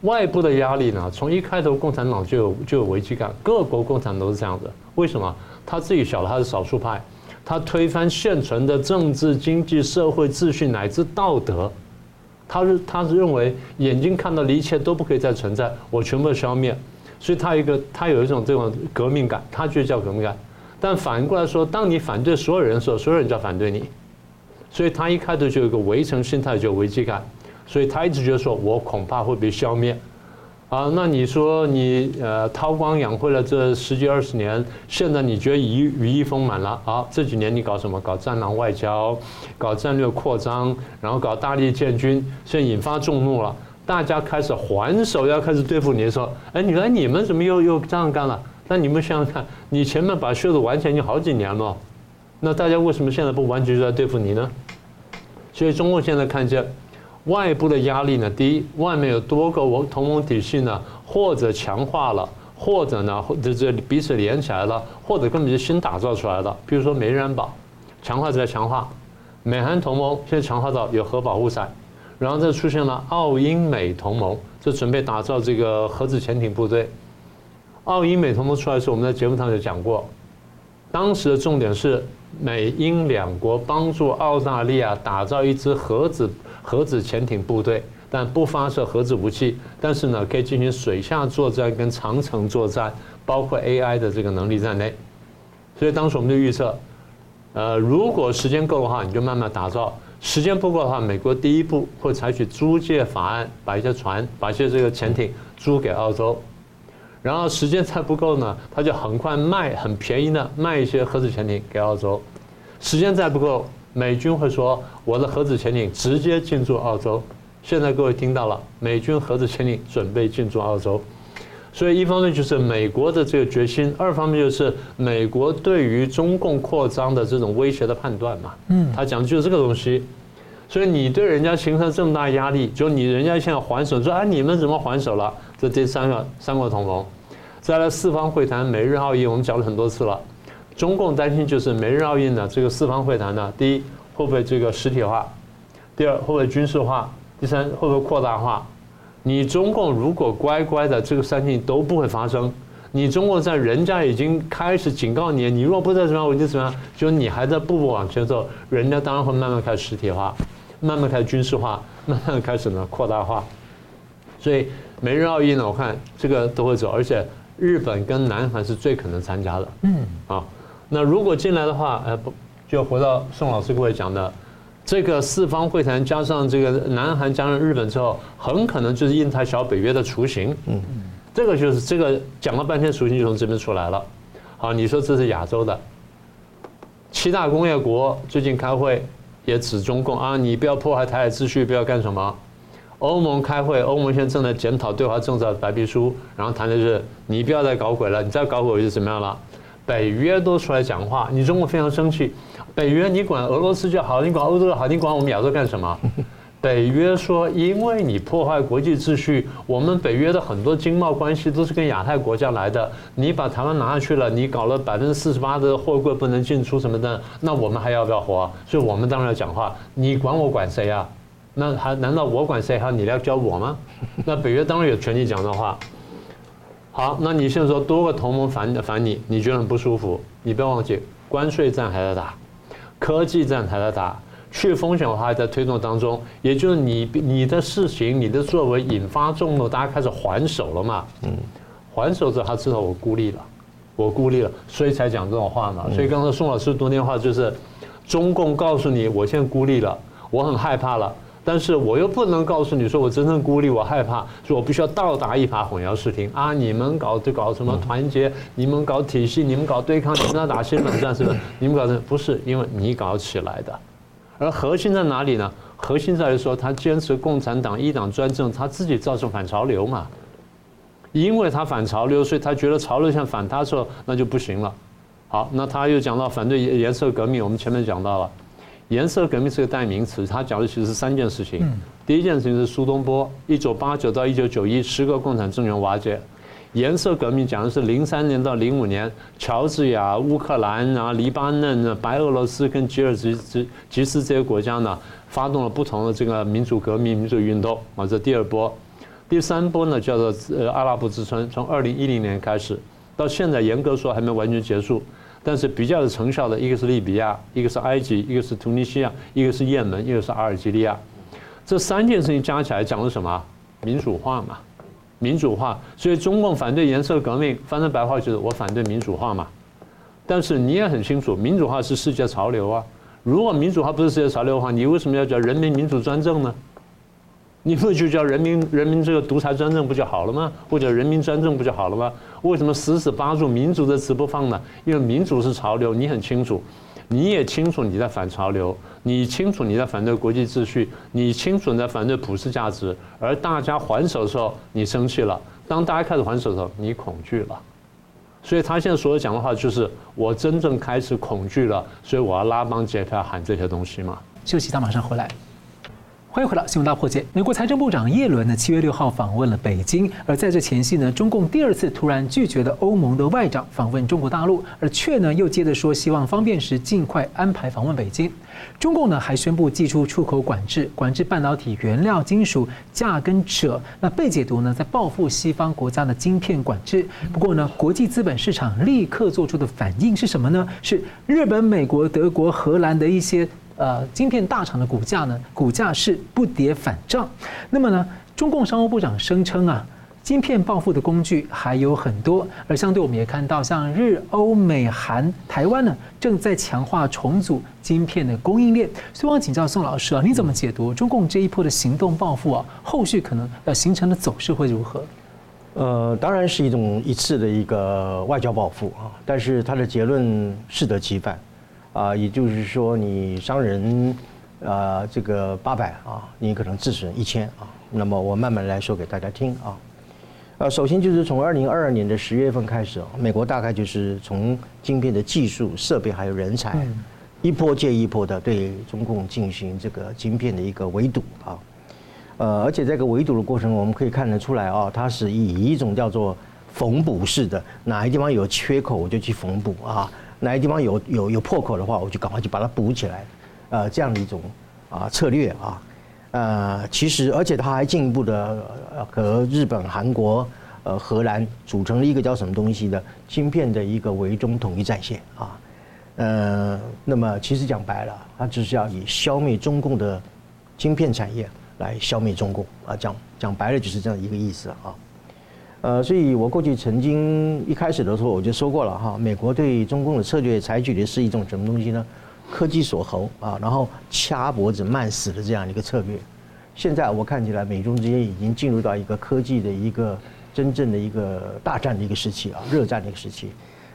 外部的压力呢？从一开头，共产党就有就有危机感。各国共产党都是这样的。为什么？他自己晓得他是少数派，他推翻现存的政治、经济、社会秩序乃至道德。他是他是认为眼睛看到的一切都不可以再存在，我全部消灭。所以他一个他有一种这种革命感，他就叫革命感。但反过来说，当你反对所有人的时候，所有人就要反对你。所以他一开头就有一个围城心态，就有危机感。所以他一直觉得说，我恐怕会被消灭，啊，那你说你呃韬光养晦了这十几二十年，现在你觉得羽羽翼丰满了，好，这几年你搞什么？搞战狼外交，搞战略扩张，然后搞大力建军，现在引发众怒了，大家开始还手要开始对付你的时候，哎，你说你们怎么又又这样干了？那你们想想看，你前面把袖子挽起来已经好几年了，那大家为什么现在不完全就在对付你呢？所以中共现在看见。外部的压力呢？第一，外面有多个同盟体系呢，或者强化了，或者呢，或者这彼此连起来了，或者根本就新打造出来的。比如说美日安保，强化再强化，美韩同盟现在强化到有核保护伞，然后再出现了澳英美同盟，就准备打造这个核子潜艇部队。澳英美同盟出来的时候，我们在节目上就讲过，当时的重点是美英两国帮助澳大利亚打造一支核子。核子潜艇部队，但不发射核子武器，但是呢，可以进行水下作战跟长程作战，包括 AI 的这个能力在内。所以当时我们就预测，呃，如果时间够的话，你就慢慢打造；时间不够的话，美国第一步会采取租借法案，把一些船、把一些这个潜艇租给澳洲。然后时间再不够呢，他就很快卖很便宜的卖一些核子潜艇给澳洲。时间再不够。美军会说：“我的核子潜艇直接进驻澳洲。”现在各位听到了，美军核子潜艇准备进驻澳洲。所以一方面就是美国的这个决心，二方面就是美国对于中共扩张的这种威胁的判断嘛。嗯，他讲的就是这个东西。所以你对人家形成这么大压力，就你人家现在还手，说：“啊，你们怎么还手了？”这第三个三国同盟，再来四方会谈、美日澳印，我们讲了很多次了。中共担心就是美日澳印呢，这个四方会谈呢，第一会不会这个实体化？第二会不会军事化？第三会不会扩大化？你中共如果乖乖的，这个三件都不会发生。你中共在人家已经开始警告你，你若不再怎么样，我就怎么样，就你还在步步往前走，人家当然会慢慢开始实体化。慢慢开始军事化，慢慢开始呢扩大化。所以美日澳印呢，我看这个都会走，而且日本跟南韩是最可能参加的。嗯，啊，那如果进来的话，呃，不就回到宋老师各位讲的，这个四方会谈加上这个南韩加上日本之后，很可能就是印太小北约的雏形。嗯，这个就是这个讲了半天雏形就从这边出来了。好，你说这是亚洲的七大工业国最近开会也指中共啊，你不要破坏台海秩序，不要干什么。欧盟开会，欧盟现在正在检讨对华政策白皮书，然后谈的是你不要再搞鬼了，你再搞鬼我就怎么样了？北约都出来讲话，你中国非常生气。北约你管俄罗斯就好，你管欧洲就好，你管我们亚洲干什么？北约说，因为你破坏国际秩序，我们北约的很多经贸关系都是跟亚太国家来的，你把台湾拿下去了，你搞了百分之四十八的货柜不能进出什么的，那我们还要不要活？所以我们当然要讲话，你管我管谁啊？那还难道我管谁？还你来教我吗？那北约当然有权利讲的话。好，那你现在说多个同盟反反你，你觉得很不舒服？你不要忘记，关税战还在打，科技战还在打，去风险化还在推动当中。也就是你你的事情、你的作为引发众怒，大家开始还手了嘛？嗯，还手之后他知道我孤立了，我孤立了，所以才讲这种话嘛。所以刚才宋老师读那话就是，中共告诉你，我现在孤立了，我很害怕了。但是我又不能告诉你说我真正孤立，我害怕，所以我必须要倒打一耙，混淆视听啊！你们搞就搞什么团结，你们搞体系，你们搞对抗，你们要打新冷战是不是？你们搞的不是，因为你搞起来的。而核心在哪里呢？核心在于说他坚持共产党一党专政，他自己造成反潮流嘛。因为他反潮流，所以他觉得潮流想反他的时候，那就不行了。好，那他又讲到反对颜色革命，我们前面讲到了。颜色革命是个代名词，他讲的其实是三件事情。第一件事情是苏东坡，一九八九到一九九一，十个共产政权瓦解。颜色革命讲的是零三年到零五年，乔治亚、乌克兰啊、黎巴嫩、白俄罗斯跟吉尔吉吉吉斯这些国家呢，发动了不同的这个民主革命、民主运动啊，这第二波。第三波呢叫做呃阿拉伯之春，从二零一零年开始，到现在严格说还没完全结束。但是比较有成效的，一个是利比亚，一个是埃及，一个是突尼西亚，一个是也门，一个是阿尔及利亚。这三件事情加起来讲的什么？民主化嘛，民主化。所以中共反对颜色革命，翻成白话就是我反对民主化嘛。但是你也很清楚，民主化是世界潮流啊。如果民主化不是世界潮流的话，你为什么要叫人民民主专政呢？你不就叫人民人民这个独裁专政不就好了吗？或者人民专政不就好了吗？为什么死死扒住民主的词不放呢？因为民主是潮流，你很清楚，你也清楚你在反潮流，你清楚你在反对国际秩序，你清楚你在反对普世价值。而大家还手的时候，你生气了；当大家开始还手的时候，你恐惧了。所以他现在所有讲的话就是：我真正开始恐惧了，所以我要拉帮结派喊这些东西嘛。休息，他马上回来。欢迎回到新闻大破解。美国财政部长耶伦呢，七月六号访问了北京，而在这前夕呢，中共第二次突然拒绝了欧盟的外长访问中国大陆，而却呢又接着说希望方便时尽快安排访问北京。中共呢还宣布祭出出口管制，管制半导体原料金属价跟者。那被解读呢在报复西方国家的晶片管制。不过呢，国际资本市场立刻做出的反应是什么呢？是日本、美国、德国、荷兰的一些。呃，晶片大厂的股价呢，股价是不跌反涨。那么呢，中共商务部长声称啊，晶片报复的工具还有很多。而相对，我们也看到，像日、欧、美、韩、台湾呢，正在强化重组晶片的供应链。所以，我请教宋老师啊，你怎么解读中共这一波的行动报复啊？后续可能呃形成的走势会如何？呃，当然是一种一次的一个外交报复啊，但是它的结论适得其反。啊，也就是说，你伤人，啊，这个八百啊，你可能自损一千啊。那么我慢慢来说给大家听啊。呃，首先就是从二零二二年的十月份开始，美国大概就是从晶片的技术、设备还有人才，一波接一波的对中共进行这个晶片的一个围堵啊。呃，而且这个围堵的过程，我们可以看得出来啊，它是以一种叫做缝补式的，哪一地方有缺口我就去缝补啊。哪个地方有有有破口的话，我就赶快去把它补起来，呃，这样的一种啊策略啊，呃，其实而且他还进一步的和日本、韩国、呃荷兰组成了一个叫什么东西的芯片的一个围中统一战线啊，呃，那么其实讲白了，他只是要以消灭中共的晶片产业来消灭中共啊，讲讲白了就是这样一个意思啊。呃，所以我过去曾经一开始的时候我就说过了哈，美国对中共的策略采取的是一种什么东西呢？科技锁喉啊，然后掐脖子慢死的这样一个策略。现在我看起来，美中之间已经进入到一个科技的一个真正的一个大战的一个时期啊，热战的一个时期。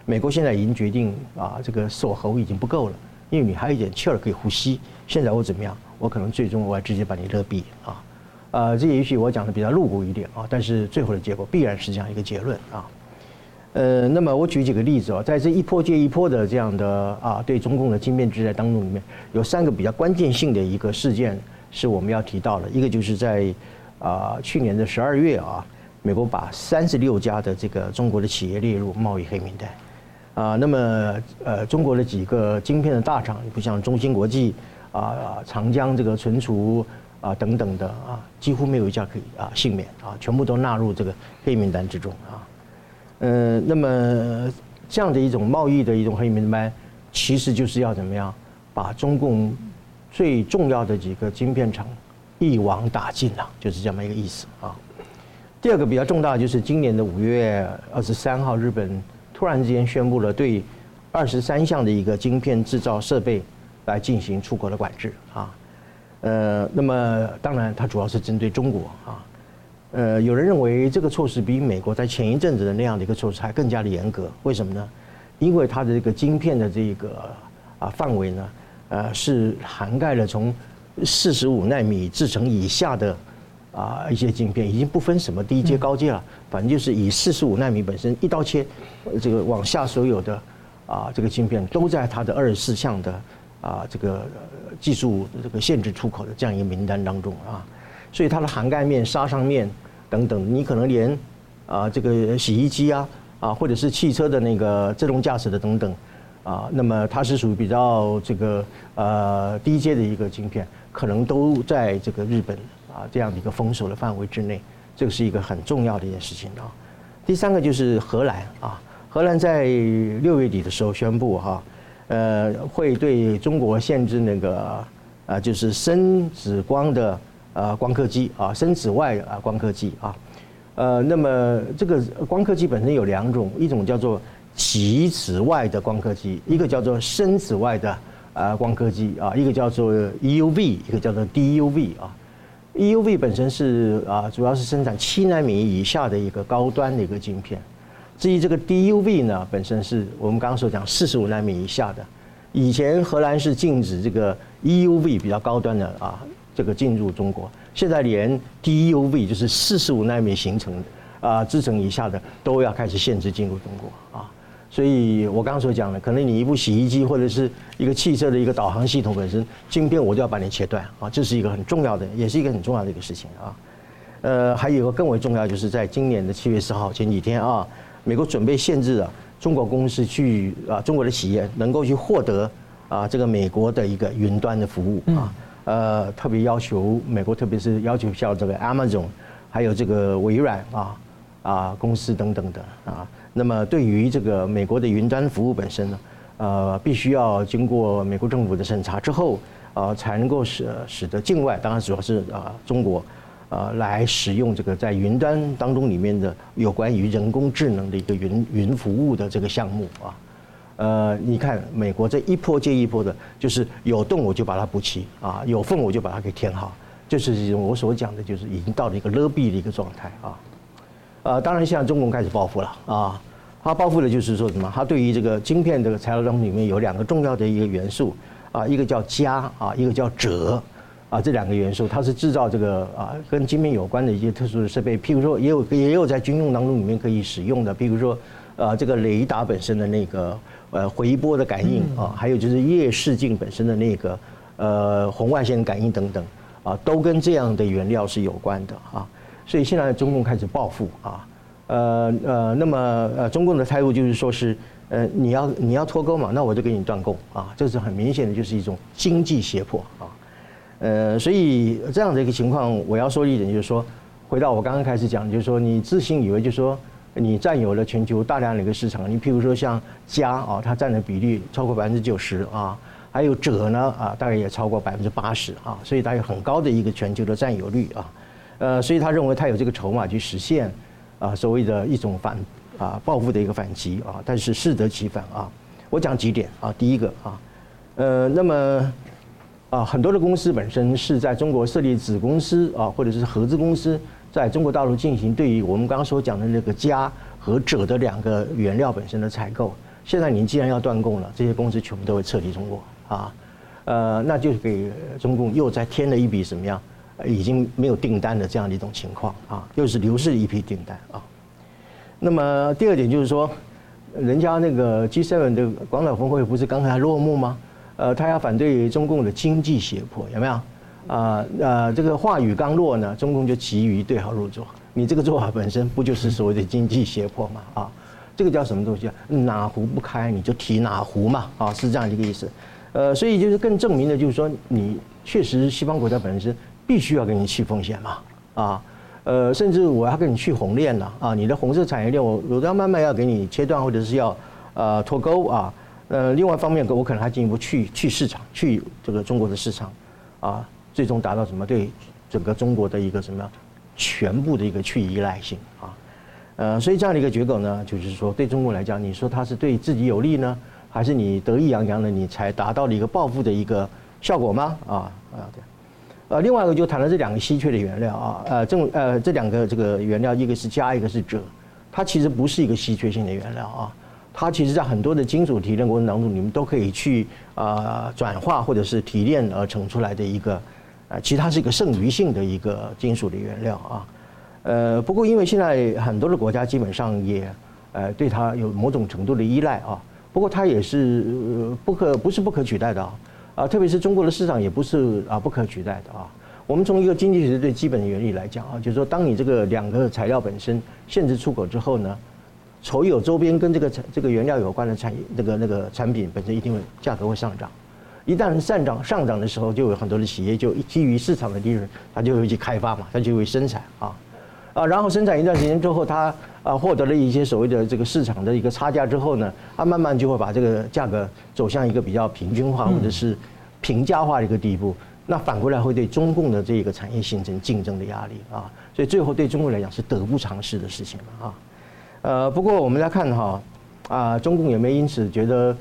美国现在已经决定啊，这个锁喉已经不够了，因为你还有一点气儿可以呼吸。现在我怎么样？我可能最终我要直接把你勒毙啊。呃，这也许我讲的比较露骨一点啊，但是最后的结果必然是这样一个结论啊。呃，那么我举几个例子啊，在这一波接一波的这样的啊，对中共的晶片之战当中里面，有三个比较关键性的一个事件是我们要提到的。一个就是在啊去年的十二月啊，美国把三十六家的这个中国的企业列入贸易黑名单啊。那么呃，中国的几个晶片的大厂，不像中芯国际啊、长江这个存储啊等等的啊，几乎没有一家可以啊幸免啊，全部都纳入这个黑名单之中啊。呃，那么这样的一种贸易的一种黑名单，其实就是要怎么样把中共最重要的几个晶片厂一网打尽了，就是这么一个意思啊。第二个比较重大就是今年的五月二十三号，日本突然之间宣布了对二十三项的一个晶片制造设备来进行出口的管制啊。呃，那么当然它主要是针对中国啊。呃，有人认为这个措施比美国在前一阵子的那样的一个措施还更加的严格，为什么呢？因为它的这个晶片的这个啊范围呢，呃，是涵盖了从四十五纳米制程以下的啊一些晶片，已经不分什么低阶高阶了，反正就是以四十五纳米本身一刀切，这个往下所有的啊这个晶片都在它的二十四项的啊这个技术这个限制出口的这样一个名单当中啊。所以它的涵盖面、杀伤面等等，你可能连啊这个洗衣机啊啊，或者是汽车的那个自动驾驶的等等啊，那么它是属于比较这个呃低阶的一个晶片，可能都在这个日本啊这样的一个封锁的范围之内，这个是一个很重要的一件事情啊。第三个就是荷兰啊，荷兰在六月底的时候宣布哈，呃会对中国限制那个啊就是深紫光的。呃，光刻机啊，深紫外啊，光刻机啊，呃，那么这个光刻机本身有两种，一种叫做极紫外的光刻机，一个叫做深紫外的啊光刻机啊，一个叫做 EUV，一个叫做 DUV 啊。EUV 本身是啊，主要是生产七纳米以下的一个高端的一个晶片。至于这个 DUV 呢，本身是我们刚刚所讲四十五纳米以下的。以前荷兰是禁止这个 EUV 比较高端的啊。这个进入中国，现在连 DUV 就是四十五纳米形成的啊制程以下的都要开始限制进入中国啊，所以我刚刚所讲的，可能你一部洗衣机或者是一个汽车的一个导航系统本身晶片，我就要把你切断啊，这是一个很重要的，也是一个很重要的一个事情啊。呃，还有一个更为重要，就是在今年的七月四号前几天啊，美国准备限制啊中国公司去啊中国的企业能够去获得啊这个美国的一个云端的服务啊。呃，特别要求美国，特别是要求像这个 Amazon，还有这个微软啊啊公司等等的啊。那么对于这个美国的云端服务本身呢，呃，必须要经过美国政府的审查之后，呃，才能够使使得境外，当然主要是啊中国，呃，来使用这个在云端当中里面的有关于人工智能的一个云云服务的这个项目啊。呃，你看美国这一波接一波的，就是有洞我就把它补齐啊，有缝我就把它给填好，就是我所讲的，就是已经到了一个勒毙的一个状态啊。呃，当然现在中共开始报复了啊，他报复的就是说什么？他对于这个晶片这个材料当中里面有两个重要的一个元素啊，一个叫镓啊，一个叫鍺啊，这两个元素它是制造这个啊跟晶片有关的一些特殊的设备，譬如说也有也有在军用当中里面可以使用的，譬如说呃这个雷达本身的那个。呃，回波的感应啊，还有就是夜视镜本身的那个呃红外线感应等等啊，都跟这样的原料是有关的啊。所以现在中共开始报复啊，呃呃，那么呃中共的态度就是说是呃你要你要脱钩嘛，那我就给你断供啊，这是很明显的就是一种经济胁迫啊。呃，所以这样的一个情况，我要说一点就是说，回到我刚刚开始讲，就是说你自信以为就是说。你占有了全球大量的一个市场，你譬如说像家啊，它占的比例超过百分之九十啊，还有者呢啊，大概也超过百分之八十啊，所以它有很高的一个全球的占有率啊。呃，所以他认为他有这个筹码去实现啊所谓的一种反啊报复的一个反击啊，但是适得其反啊。我讲几点啊，第一个啊，呃，那么啊很多的公司本身是在中国设立子公司啊，或者是合资公司，在中国大陆进行对于我们刚刚所讲的那个家和者的两个原料本身的采购。现在你既然要断供了，这些公司全部都会撤离中国啊，呃，那就是给中共又再添了一笔什么样？已经没有订单的这样的一种情况啊，又是流失一批订单啊。那么第二点就是说，人家那个 G7 的广岛峰会不是刚才落幕吗？呃，他要反对中共的经济胁迫，有没有？啊呃，这个话语刚落呢，中共就急于对号入座。你这个做法本身不就是所谓的经济胁迫吗？啊，这个叫什么东西啊？哪壶不开你就提哪壶嘛，啊，是这样一个意思。呃，所以就是更证明的就是说，你确实西方国家本身。必须要给你去风险嘛，啊，呃，甚至我要给你去红链了啊，你的红色产业链我我都要慢慢要给你切断，或者是要呃脱钩啊，呃，另外一方面我可能还进一步去去市场，去这个中国的市场，啊，最终达到什么对整个中国的一个什么全部的一个去依赖性啊，呃，所以这样的一个结果呢，就是说对中国来讲，你说它是对自己有利呢，还是你得意洋洋的你才达到了一个报复的一个效果吗？啊啊对。呃，另外一个就谈了这两个稀缺的原料啊，呃，正呃这两个这个原料，一个是镓，一个是鍺，它其实不是一个稀缺性的原料啊，它其实在很多的金属提炼过程当中，你们都可以去啊转化或者是提炼而成出来的一个，呃，其实它是一个剩余性的一个金属的原料啊，呃，不过因为现在很多的国家基本上也呃对它有某种程度的依赖啊，不过它也是不可不是不可取代的啊。啊，特别是中国的市场也不是啊不可取代的啊。我们从一个经济学最基本的原理来讲啊，就是说，当你这个两个材料本身限制出口之后呢，所有周边跟这个产这个原料有关的产业，那个那个产品本身一定会价格会上涨。一旦上涨上涨的时候，就有很多的企业就基于市场的利润，它就会去开发嘛，它就会生产啊。啊，然后生产一段时间之后，它啊获得了一些所谓的这个市场的一个差价之后呢，它慢慢就会把这个价格走向一个比较平均化或者是平价化的一个地步。那反过来会对中共的这个产业形成竞争的压力啊，所以最后对中国来讲是得不偿失的事情啊。呃，不过我们来看哈啊，中共也没因此觉得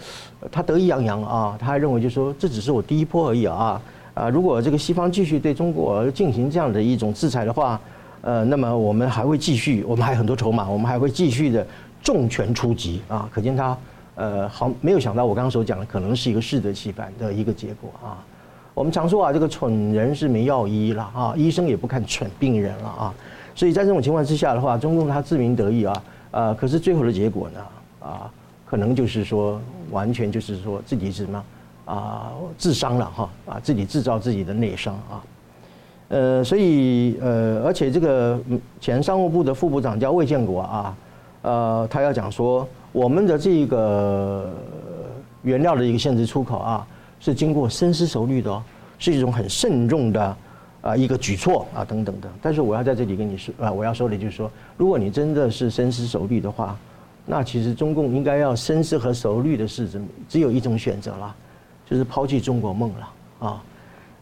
他得意洋洋啊，他还认为就是说这只是我第一波而已啊啊，如果这个西方继续对中国进行这样的一种制裁的话。呃，那么我们还会继续，我们还有很多筹码，我们还会继续的重拳出击啊！可见他呃，好没有想到我刚刚所讲的可能是一个适得其反的一个结果啊。我们常说啊，这个蠢人是没药医了啊，医生也不看蠢病人了啊。所以在这种情况之下的话，中共他自鸣得意啊，呃，可是最后的结果呢啊，可能就是说完全就是说自己是什么啊，自伤了哈啊，自己制造自己的内伤啊。呃，所以呃，而且这个前商务部的副部长叫魏建国啊，呃，他要讲说，我们的这个原料的一个限制出口啊，是经过深思熟虑的，是一种很慎重的啊一个举措啊等等的。但是我要在这里跟你说啊，我要说的就是说，如果你真的是深思熟虑的话，那其实中共应该要深思和熟虑的是，只有一种选择了，就是抛弃中国梦了啊。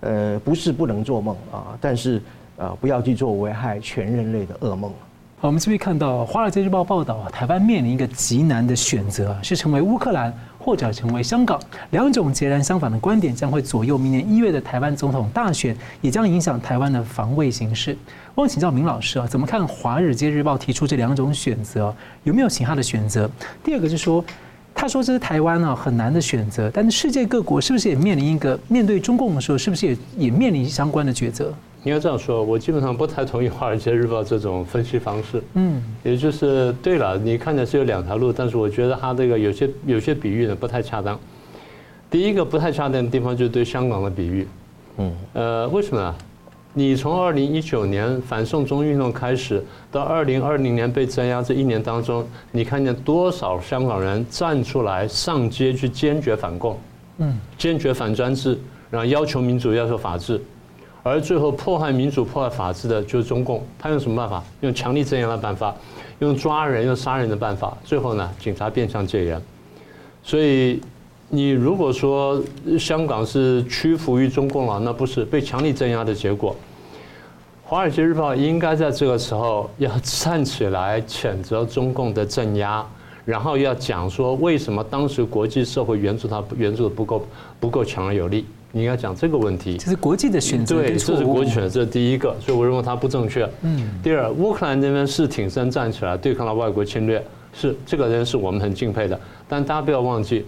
呃，不是不能做梦啊，但是啊，不要去做危害全人类的噩梦。好，我们这边看到《华尔街日报》报道啊，台湾面临一个极难的选择，是成为乌克兰或者成为香港，两种截然相反的观点将会左右明年一月的台湾总统大选，也将影响台湾的防卫形势。我想请教明老师啊，怎么看《华尔街日报》提出这两种选择？有没有其他的选择？第二个是说。他说：“这是台湾啊，很难的选择。但是世界各国是不是也面临一个面对中共的时候，是不是也也面临相关的抉择？”应该这样说，我基本上不太同意《华尔街日报》这种分析方式。嗯，也就是对了，你看的是有两条路，但是我觉得他这个有些有些比喻呢不太恰当。第一个不太恰当的地方就是对香港的比喻。嗯，呃，为什么呢？你从二零一九年反送中运动开始，到二零二零年被镇压这一年当中，你看见多少香港人站出来上街去坚决反共，嗯，坚决反专制，然后要求民主、要求法治，而最后破坏民主、破坏法治的就是中共。他用什么办法？用强力镇压的办法，用抓人、用杀人的办法。最后呢，警察变相戒严。所以你如果说香港是屈服于中共了，那不是被强力镇压的结果。《华尔街日报》应该在这个时候要站起来谴责中共的镇压，然后要讲说为什么当时国际社会援助他援助的不够不够强而有力。你应该讲这个问题。这是国际的选择。对，这是国际选择，这是第一个，所以我认为它不正确。嗯。第二，乌克兰那边是挺身站起来对抗了外国侵略，是这个人是我们很敬佩的。但大家不要忘记，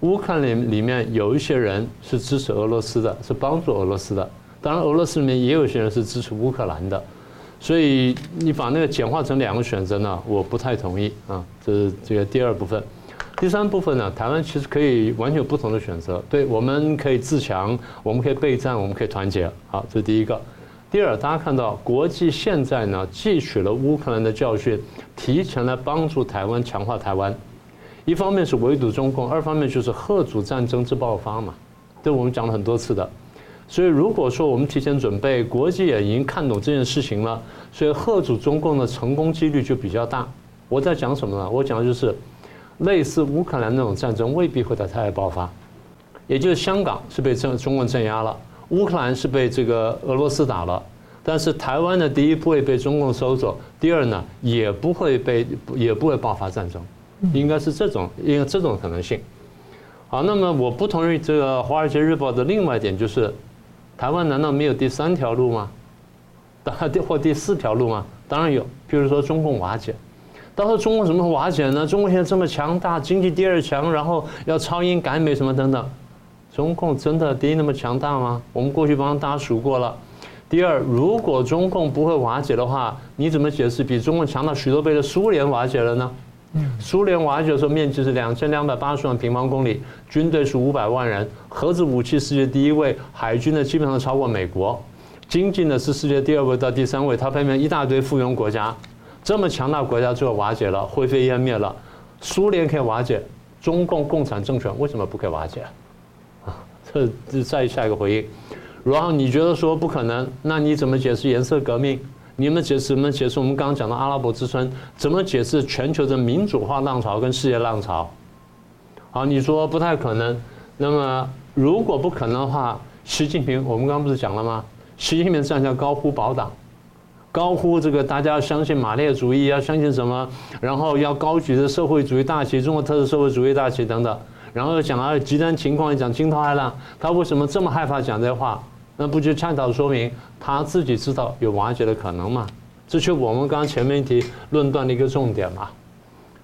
乌克兰里里面有一些人是支持俄罗斯的，是帮助俄罗斯的。当然，俄罗斯里面也有些人是支持乌克兰的，所以你把那个简化成两个选择呢，我不太同意啊。这是这个第二部分，第三部分呢，台湾其实可以完全有不同的选择。对，我们可以自强，我们可以备战，我们可以团结。好，这是第一个。第二，大家看到国际现在呢，汲取了乌克兰的教训，提前来帮助台湾强化台湾。一方面是围堵中共，二方面就是贺祖战争之爆发嘛。这我们讲了很多次的。所以，如果说我们提前准备，国际也已经看懂这件事情了，所以贺祖中共的成功几率就比较大。我在讲什么呢？我讲的就是，类似乌克兰那种战争未必会在台湾爆发，也就是香港是被中中共镇压了，乌克兰是被这个俄罗斯打了，但是台湾呢，第一不会被中共收走，第二呢，也不会被也不会爆发战争，应该是这种，应该这种可能性。好，那么我不同意这个《华尔街日报》的另外一点就是。台湾难道没有第三条路吗？当 然，或第四条路吗？当然有。譬如说，中共瓦解，到时候中共怎么瓦解呢？中国现在这么强大，经济第二强，然后要超英赶美什么等等，中共真的第一那么强大吗？我们过去帮大家数过了。第二，如果中共不会瓦解的话，你怎么解释比中共强大许多倍的苏联瓦解了呢？苏联瓦解的时候，面积是两千两百八十万平方公里，军队是五百万人，核子武器世界第一位，海军呢基本上超过美国，经济呢是世界第二位到第三位，它旁边一大堆附庸国家，这么强大国家最后瓦解了，灰飞烟灭了。苏联可以瓦解，中共共产政权为什么不可以瓦解？啊，这这再下一个回应。然后你觉得说不可能，那你怎么解释颜色革命？你们解释怎么解释我们刚刚讲的阿拉伯之春？怎么解释全球的民主化浪潮跟世界浪潮？好，你说不太可能。那么如果不可能的话，习近平，我们刚刚不是讲了吗？习近平站起来高呼保党，高呼这个大家要相信马列主义，要相信什么？然后要高举着社会主义大旗，中国特色社会主义大旗等等。然后又讲到极端情况，讲惊涛骇浪，他为什么这么害怕讲这话？那不就恰巧说明他自己知道有瓦解的可能吗？这就是我们刚刚前面一提论断的一个重点嘛。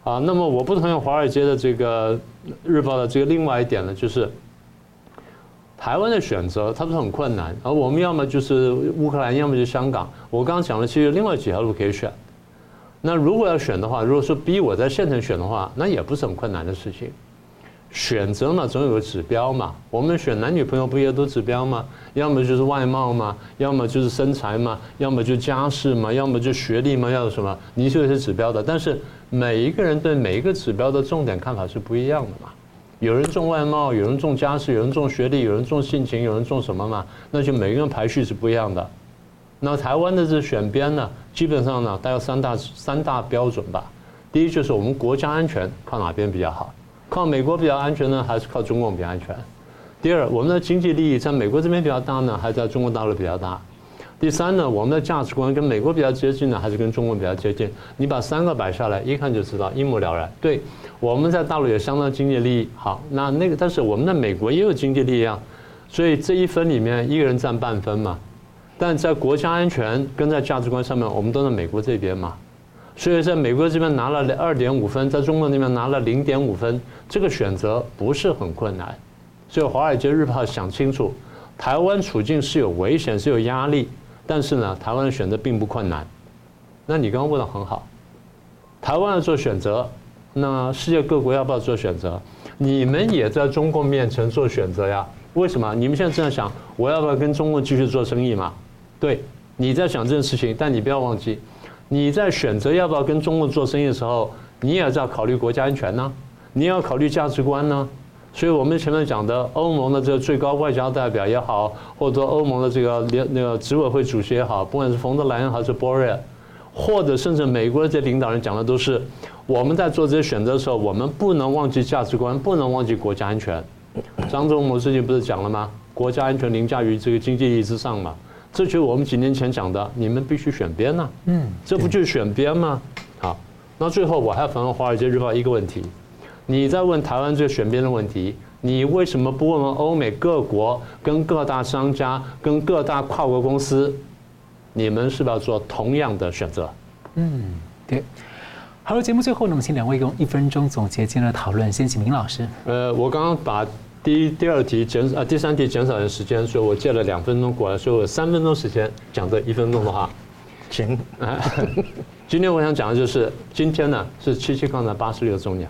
啊，那么我不同意华尔街的这个日报的这个另外一点呢，就是台湾的选择它不是很困难，而我们要么就是乌克兰，要么就香港。我刚刚讲了，其实另外几条路可以选。那如果要选的话，如果说逼我在现场选的话，那也不是很困难的事情。选择嘛，总有个指标嘛。我们选男女朋友不也都指标吗？要么就是外貌嘛，要么就是身材嘛，要么就家世嘛，要么就学历嘛，要什么？你就是指标的。但是每一个人对每一个指标的重点看法是不一样的嘛。有人重外貌，有人重家世，有人重学历，有人重性情，有人重什么嘛？那就每个人排序是不一样的。那台湾的这选边呢，基本上呢，大概三大三大标准吧。第一就是我们国家安全靠哪边比较好？靠美国比较安全呢，还是靠中共比较安全？第二，我们的经济利益在美国这边比较大呢，还是在中国大陆比较大？第三呢，我们的价值观跟美国比较接近呢，还是跟中国比较接近？你把三个摆下来，一看就知道，一目了然。对，我们在大陆有相当经济利益，好，那那个，但是我们在美国也有经济利益啊，所以这一分里面一个人占半分嘛。但在国家安全跟在价值观上面，我们都在美国这边嘛。所以在美国这边拿了二点五分，在中国那边拿了零点五分，这个选择不是很困难。所以《华尔街日报》想清楚，台湾处境是有危险，是有压力，但是呢，台湾的选择并不困难。那你刚刚问的很好，台湾要做选择，那世界各国要不要做选择？你们也在中共面前做选择呀？为什么？你们现在这样想，我要不要跟中共继续做生意嘛？对，你在想这件事情，但你不要忘记。你在选择要不要跟中共做生意的时候，你也要考虑国家安全呢，你也要考虑价值观呢。所以我们前面讲的欧盟的这个最高外交代表也好，或者说欧盟的这个联那个执委会主席也好，不管是冯德莱恩还是波瑞尔，或者甚至美国的这些领导人讲的都是，我们在做这些选择的时候，我们不能忘记价值观，不能忘记国家安全。张忠谋最近不是讲了吗？国家安全凌驾于这个经济利益之上嘛？这就是我们几年前讲的，你们必须选边呐。嗯，这不就是选边吗？好，那最后我还要反问《华尔街日报》一个问题：你在问台湾这个选边的问题，你为什么不问问欧美各国跟各大商家跟各大跨国公司，你们是不是要做同样的选择？嗯，对。好了，节目最后呢，我们请两位用一分钟总结今天的讨论。先请明老师。呃，我刚刚把第一、第二题减啊，第三题减少的时间，所以我借了两分钟过来，所以我三分钟时间讲这一分钟的话。行。今天我想讲的就是，今天呢是七七抗战八十六周年。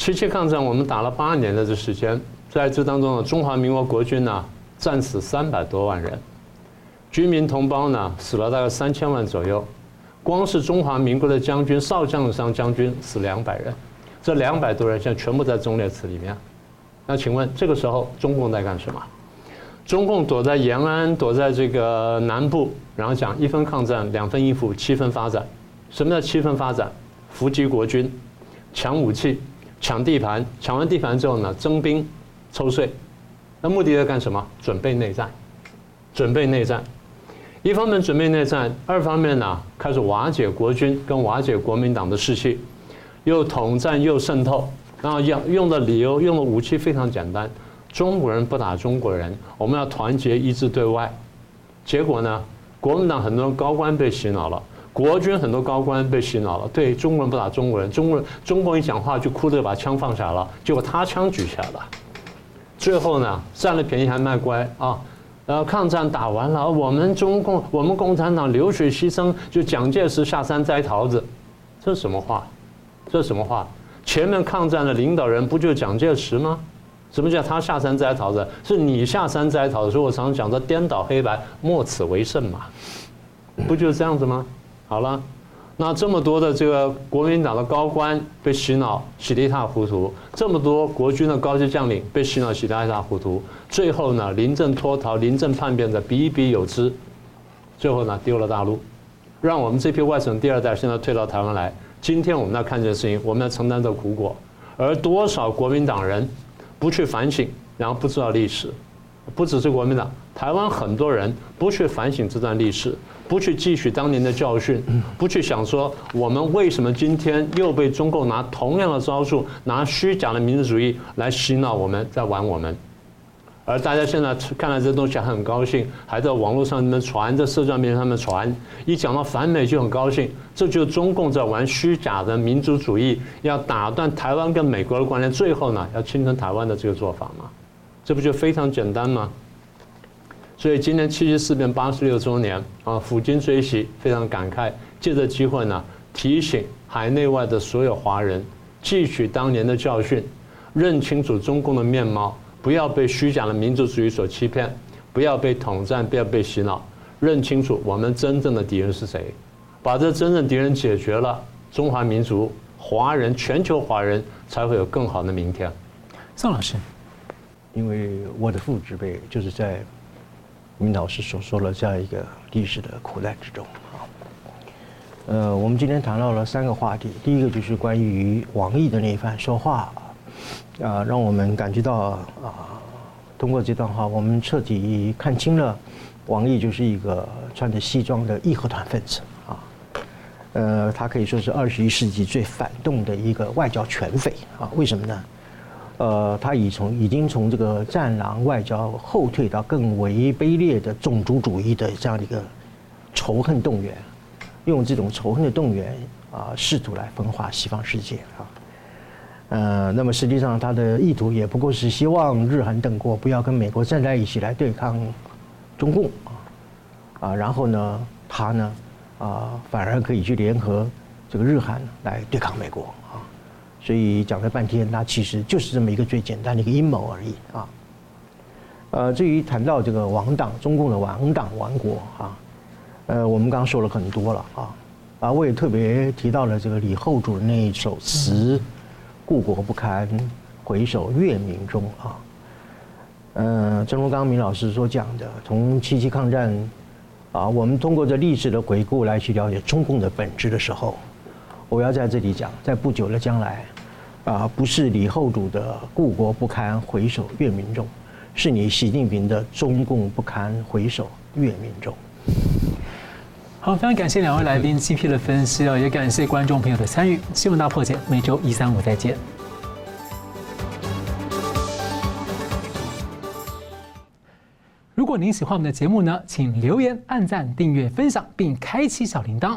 七七抗战我们打了八年的这时间，在这当中呢，中华民国国军呢战死三百多万人，军民同胞呢死了大概三千万左右。光是中华民国的将军、少将上将军死两百人，这两百多人现在全部在忠烈祠里面。那请问这个时候中共在干什么？中共躲在延安，躲在这个南部，然后讲一分抗战，两分依附，七分发展。什么叫七分发展？伏击国军，抢武器，抢地盘，抢完地盘之后呢，征兵，抽税。那目的在干什么？准备内战，准备内战。一方面准备内战，二方面呢开始瓦解国军跟瓦解国民党的士气，又统战又渗透，然后用用的理由用的武器非常简单，中国人不打中国人，我们要团结一致对外。结果呢，国民党很多高官被洗脑了，国军很多高官被洗脑了，对中国人不打中国人，中国人中国人一讲话就哭着把枪放下了，结果他枪举起来了，最后呢占了便宜还卖乖啊。呃，抗战打完了，我们中共，我们共产党流血牺牲，就蒋介石下山摘桃子，这是什么话？这是什么话？前面抗战的领导人不就蒋介石吗？什么叫他下山摘桃子？是你下山摘桃子。所以我常常讲的颠倒黑白，莫此为甚嘛，不就是这样子吗？好了。那这么多的这个国民党的高官被洗脑，洗得一塌糊涂；这么多国军的高级将领被洗脑，洗得一塌糊涂。最后呢，临阵脱逃、临阵叛变的比比有之。最后呢，丢了大陆，让我们这批外省第二代现在退到台湾来。今天我们要看这件事情，我们要承担这苦果。而多少国民党人不去反省，然后不知道历史，不只是国民党，台湾很多人不去反省这段历史。不去汲取当年的教训，不去想说我们为什么今天又被中共拿同样的招数，拿虚假的民族主义来洗脑我们，在玩我们。而大家现在看到这东西还很高兴，还在网络上面传，在社交媒体上面传，一讲到反美就很高兴，这就是中共在玩虚假的民族主义，要打断台湾跟美国的关联，最后呢要侵吞台湾的这个做法嘛，这不就非常简单吗？所以今年七七事变八十六周年啊，抚今追昔，非常感慨。借这机会呢，提醒海内外的所有华人，汲取当年的教训，认清楚中共的面貌，不要被虚假的民族主义所欺骗，不要被统战，不要被洗脑，认清楚我们真正的敌人是谁，把这真正敌人解决了，中华民族、华人、全球华人才会有更好的明天。宋老师，因为我的父执辈就是在。明老师所说的这样一个历史的苦难之中。啊，呃，我们今天谈到了三个话题，第一个就是关于王毅的那一番说话。啊，让我们感觉到啊，通过这段话，我们彻底看清了王毅就是一个穿着西装的义和团分子。啊，呃，他可以说是二十一世纪最反动的一个外交犬匪啊，为什么呢？呃，他已从已经从这个战狼外交后退到更为卑劣的种族主义的这样的一个仇恨动员，用这种仇恨的动员啊，试图来分化西方世界啊。呃，那么实际上他的意图也不过是希望日韩等国不要跟美国站在一起来对抗中共啊，啊，然后呢，他呢，啊，反而可以去联合这个日韩来对抗美国。所以讲了半天，那其实就是这么一个最简单的一个阴谋而已啊。呃，至于谈到这个亡党，中共的亡党亡国啊，呃，我们刚刚说了很多了啊，啊，我也特别提到了这个李后主的那一首词：“故国不堪，回首月明中”啊。呃，正如刚刚明老师所讲的，从七七抗战啊，我们通过这历史的回顾来去了解中共的本质的时候。我要在这里讲，在不久的将来，啊，不是李后主的故国不堪回首月明中，是你习近平的中共不堪回首月明中。好，非常感谢两位来宾精辟的分析哦，也感谢观众朋友的参与。新闻大破解每周一、三、五再见。如果您喜欢我们的节目呢，请留言、按赞、订阅、分享，并开启小铃铛。